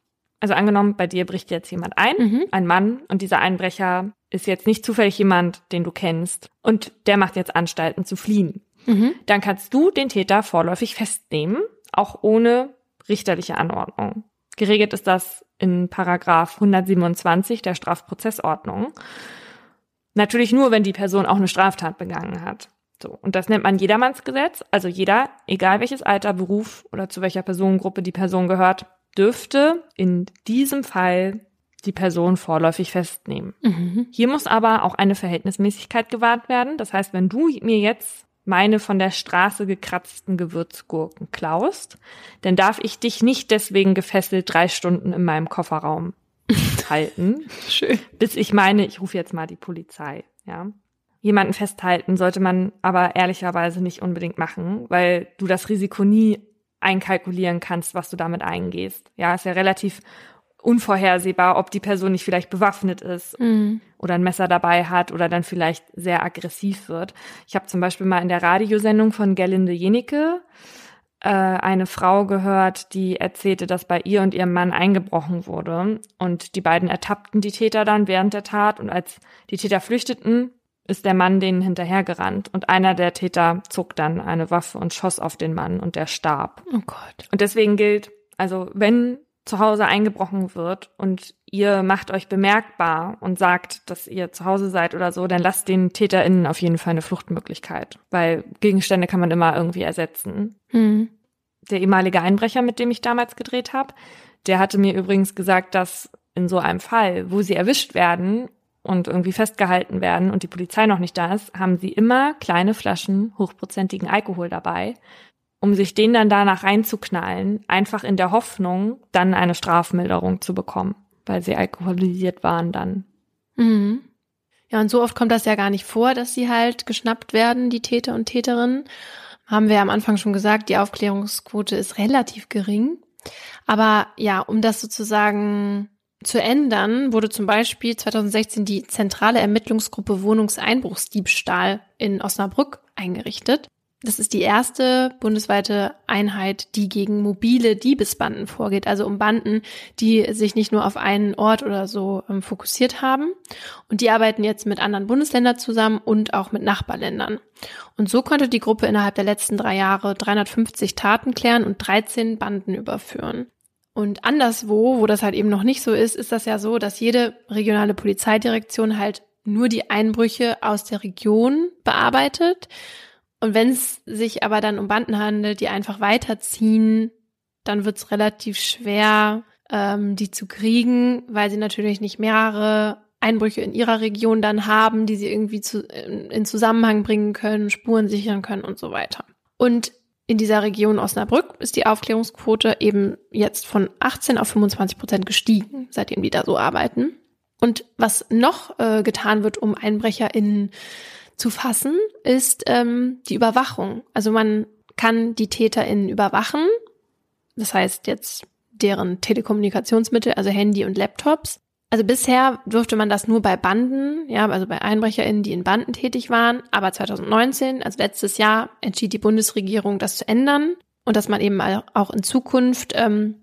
Also angenommen, bei dir bricht jetzt jemand ein, mhm. ein Mann, und dieser Einbrecher ist jetzt nicht zufällig jemand, den du kennst, und der macht jetzt Anstalten zu fliehen. Mhm. Dann kannst du den Täter vorläufig festnehmen, auch ohne richterliche Anordnung. Geregelt ist das in Paragraph 127 der Strafprozessordnung. Natürlich nur, wenn die Person auch eine Straftat begangen hat. So. Und das nennt man Jedermannsgesetz. Also jeder, egal welches Alter, Beruf oder zu welcher Personengruppe die Person gehört, dürfte in diesem Fall die Person vorläufig festnehmen. Mhm. Hier muss aber auch eine Verhältnismäßigkeit gewahrt werden. Das heißt, wenn du mir jetzt meine von der Straße gekratzten Gewürzgurken klaust, dann darf ich dich nicht deswegen gefesselt drei Stunden in meinem Kofferraum halten. Schön. Bis ich meine, ich rufe jetzt mal die Polizei, ja. Jemanden festhalten sollte man aber ehrlicherweise nicht unbedingt machen, weil du das Risiko nie einkalkulieren kannst, was du damit eingehst. Ja, ist ja relativ unvorhersehbar, ob die Person nicht vielleicht bewaffnet ist Mhm. oder ein Messer dabei hat oder dann vielleicht sehr aggressiv wird. Ich habe zum Beispiel mal in der Radiosendung von Gerlinde Jenicke äh, eine Frau gehört, die erzählte, dass bei ihr und ihrem Mann eingebrochen wurde und die beiden ertappten die Täter dann während der Tat und als die Täter flüchteten, ist der Mann denen hinterhergerannt und einer der Täter zog dann eine Waffe und schoss auf den Mann und der starb. Oh Gott. Und deswegen gilt, also wenn zu Hause eingebrochen wird und ihr macht euch bemerkbar und sagt, dass ihr zu Hause seid oder so, dann lasst den TäterInnen auf jeden Fall eine Fluchtmöglichkeit, weil Gegenstände kann man immer irgendwie ersetzen. Mhm. Der ehemalige Einbrecher, mit dem ich damals gedreht habe, der hatte mir übrigens gesagt, dass in so einem Fall, wo sie erwischt werden und irgendwie festgehalten werden und die Polizei noch nicht da ist, haben sie immer kleine Flaschen hochprozentigen Alkohol dabei, um sich den dann danach reinzuknallen, einfach in der Hoffnung, dann eine Strafmilderung zu bekommen, weil sie alkoholisiert waren dann. Mhm. Ja, und so oft kommt das ja gar nicht vor, dass sie halt geschnappt werden, die Täter und Täterinnen. Haben wir am Anfang schon gesagt, die Aufklärungsquote ist relativ gering. Aber ja, um das sozusagen zu ändern, wurde zum Beispiel 2016 die zentrale Ermittlungsgruppe Wohnungseinbruchsdiebstahl in Osnabrück eingerichtet. Das ist die erste bundesweite Einheit, die gegen mobile Diebesbanden vorgeht, also um Banden, die sich nicht nur auf einen Ort oder so ähm, fokussiert haben. Und die arbeiten jetzt mit anderen Bundesländern zusammen und auch mit Nachbarländern. Und so konnte die Gruppe innerhalb der letzten drei Jahre 350 Taten klären und 13 Banden überführen. Und anderswo, wo das halt eben noch nicht so ist, ist das ja so, dass jede regionale Polizeidirektion halt nur die Einbrüche aus der Region bearbeitet. Und wenn es sich aber dann um Banden handelt, die einfach weiterziehen, dann wird es relativ schwer, ähm, die zu kriegen, weil sie natürlich nicht mehrere Einbrüche in ihrer Region dann haben, die sie irgendwie zu, in, in Zusammenhang bringen können, Spuren sichern können und so weiter. Und in dieser Region Osnabrück ist die Aufklärungsquote eben jetzt von 18 auf 25 Prozent gestiegen, seitdem die da so arbeiten. Und was noch äh, getan wird, um EinbrecherInnen zu fassen, ist ähm, die Überwachung. Also man kann die TäterInnen überwachen. Das heißt jetzt deren Telekommunikationsmittel, also Handy und Laptops. Also bisher durfte man das nur bei Banden, ja, also bei EinbrecherInnen, die in Banden tätig waren. Aber 2019, also letztes Jahr, entschied die Bundesregierung, das zu ändern und dass man eben auch in Zukunft ähm,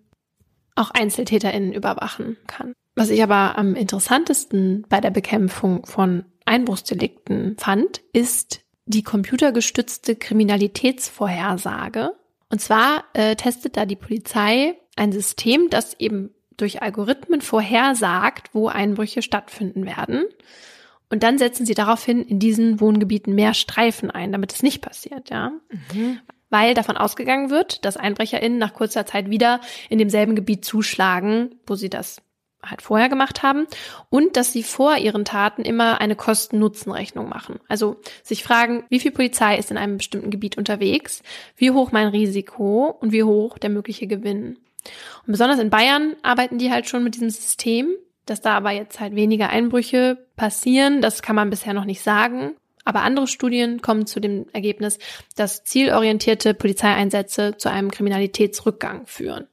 auch EinzeltäterInnen überwachen kann. Was ich aber am interessantesten bei der Bekämpfung von Einbruchsdelikten fand, ist die computergestützte Kriminalitätsvorhersage. Und zwar äh, testet da die Polizei ein System, das eben durch Algorithmen vorhersagt, wo Einbrüche stattfinden werden. Und dann setzen sie daraufhin in diesen Wohngebieten mehr Streifen ein, damit es nicht passiert, ja. Mhm. Weil davon ausgegangen wird, dass EinbrecherInnen nach kurzer Zeit wieder in demselben Gebiet zuschlagen, wo sie das halt vorher gemacht haben und dass sie vor ihren Taten immer eine Kosten-Nutzen-Rechnung machen. Also sich fragen, wie viel Polizei ist in einem bestimmten Gebiet unterwegs, wie hoch mein Risiko und wie hoch der mögliche Gewinn. Und besonders in Bayern arbeiten die halt schon mit diesem System, dass da aber jetzt halt weniger Einbrüche passieren, das kann man bisher noch nicht sagen. Aber andere Studien kommen zu dem Ergebnis, dass zielorientierte Polizeieinsätze zu einem Kriminalitätsrückgang führen.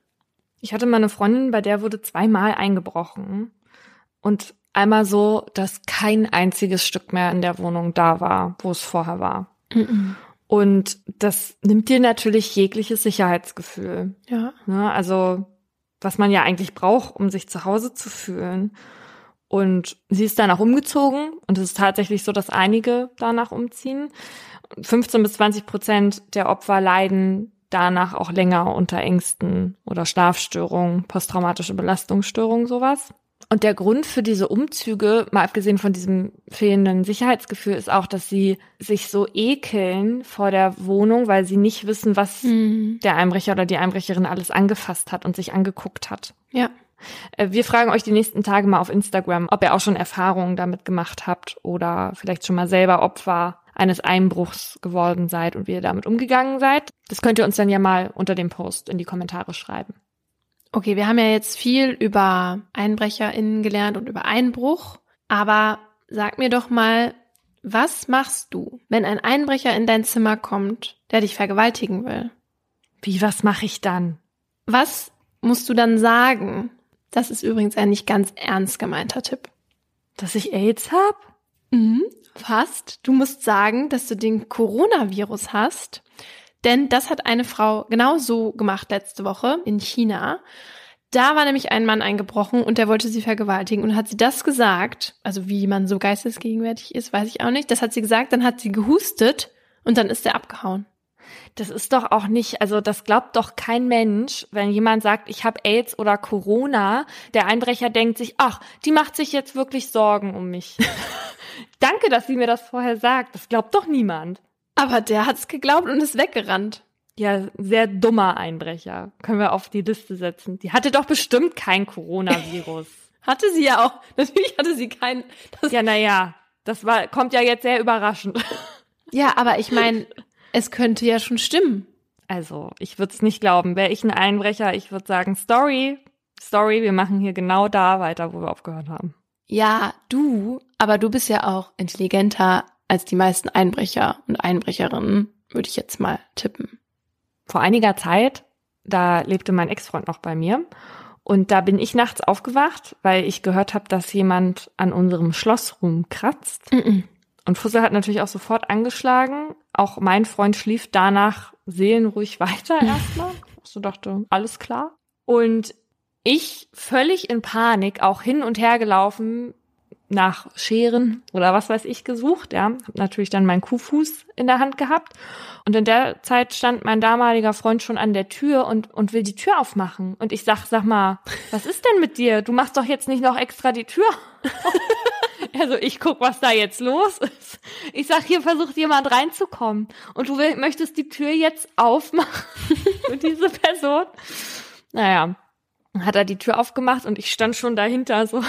Ich hatte mal eine Freundin, bei der wurde zweimal eingebrochen. Und einmal so, dass kein einziges Stück mehr in der Wohnung da war, wo es vorher war. Mhm. Und das nimmt dir natürlich jegliches Sicherheitsgefühl. Ja. Ne? Also, was man ja eigentlich braucht, um sich zu Hause zu fühlen. Und sie ist danach umgezogen und es ist tatsächlich so, dass einige danach umziehen. 15 bis 20 Prozent der Opfer leiden danach auch länger unter Ängsten oder Schlafstörungen, posttraumatische Belastungsstörungen, sowas. Und der Grund für diese Umzüge, mal abgesehen von diesem fehlenden Sicherheitsgefühl, ist auch, dass sie sich so ekeln vor der Wohnung, weil sie nicht wissen, was Mhm. der Einbrecher oder die Einbrecherin alles angefasst hat und sich angeguckt hat. Ja. Äh, Wir fragen euch die nächsten Tage mal auf Instagram, ob ihr auch schon Erfahrungen damit gemacht habt oder vielleicht schon mal selber Opfer eines Einbruchs geworden seid und wie ihr damit umgegangen seid. Das könnt ihr uns dann ja mal unter dem Post in die Kommentare schreiben. Okay, wir haben ja jetzt viel über EinbrecherInnen gelernt und über Einbruch, aber sag mir doch mal, was machst du, wenn ein Einbrecher in dein Zimmer kommt, der dich vergewaltigen will? Wie, was mache ich dann? Was musst du dann sagen? Das ist übrigens ein nicht ganz ernst gemeinter Tipp. Dass ich AIDS hab? Mhm, fast. Du musst sagen, dass du den Coronavirus hast. Denn das hat eine Frau genau so gemacht letzte Woche in China. Da war nämlich ein Mann eingebrochen und der wollte sie vergewaltigen und hat sie das gesagt, also wie man so geistesgegenwärtig ist, weiß ich auch nicht. Das hat sie gesagt, dann hat sie gehustet und dann ist er abgehauen. Das ist doch auch nicht, also das glaubt doch kein Mensch, wenn jemand sagt, ich habe AIDS oder Corona. Der Einbrecher denkt sich, ach, die macht sich jetzt wirklich Sorgen um mich. Danke, dass sie mir das vorher sagt. Das glaubt doch niemand. Aber der hat's geglaubt und ist weggerannt. Ja, sehr dummer Einbrecher. Können wir auf die Liste setzen. Die hatte doch bestimmt kein Coronavirus. hatte sie ja auch. Natürlich hatte sie kein. ja, naja, das war, kommt ja jetzt sehr überraschend. Ja, aber ich meine, es könnte ja schon stimmen. Also, ich würde es nicht glauben. Wäre ich ein Einbrecher, ich würde sagen, Story, Story, wir machen hier genau da weiter, wo wir aufgehört haben. Ja, du, aber du bist ja auch intelligenter als die meisten Einbrecher und Einbrecherinnen, würde ich jetzt mal tippen. Vor einiger Zeit, da lebte mein Ex-Freund noch bei mir und da bin ich nachts aufgewacht, weil ich gehört habe, dass jemand an unserem Schloss rumkratzt. Mm -mm. Und Fussel hat natürlich auch sofort angeschlagen. Auch mein Freund schlief danach seelenruhig weiter erstmal. So dachte, alles klar. Und ich völlig in Panik auch hin und her gelaufen, nach Scheren oder was weiß ich gesucht, ja. Hab natürlich dann meinen Kuhfuß in der Hand gehabt. Und in der Zeit stand mein damaliger Freund schon an der Tür und, und will die Tür aufmachen. Und ich sag, sag mal, was ist denn mit dir? Du machst doch jetzt nicht noch extra die Tür. also ich guck, was da jetzt los ist. Ich sag, hier versucht jemand reinzukommen. Und du will, möchtest die Tür jetzt aufmachen für diese Person. Naja, hat er die Tür aufgemacht und ich stand schon dahinter so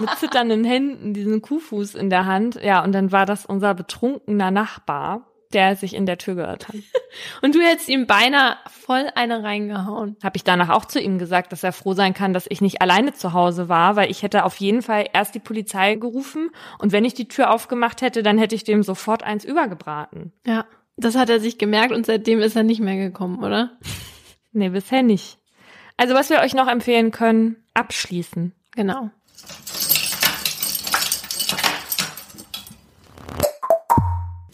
mit zitternden Händen diesen Kuhfuß in der Hand. Ja, und dann war das unser betrunkener Nachbar, der sich in der Tür gehört hat. Und du hättest ihm beinahe voll eine reingehauen. Habe ich danach auch zu ihm gesagt, dass er froh sein kann, dass ich nicht alleine zu Hause war, weil ich hätte auf jeden Fall erst die Polizei gerufen und wenn ich die Tür aufgemacht hätte, dann hätte ich dem sofort eins übergebraten. Ja, das hat er sich gemerkt und seitdem ist er nicht mehr gekommen, oder? Nee, bisher nicht. Also was wir euch noch empfehlen können, abschließen. Genau.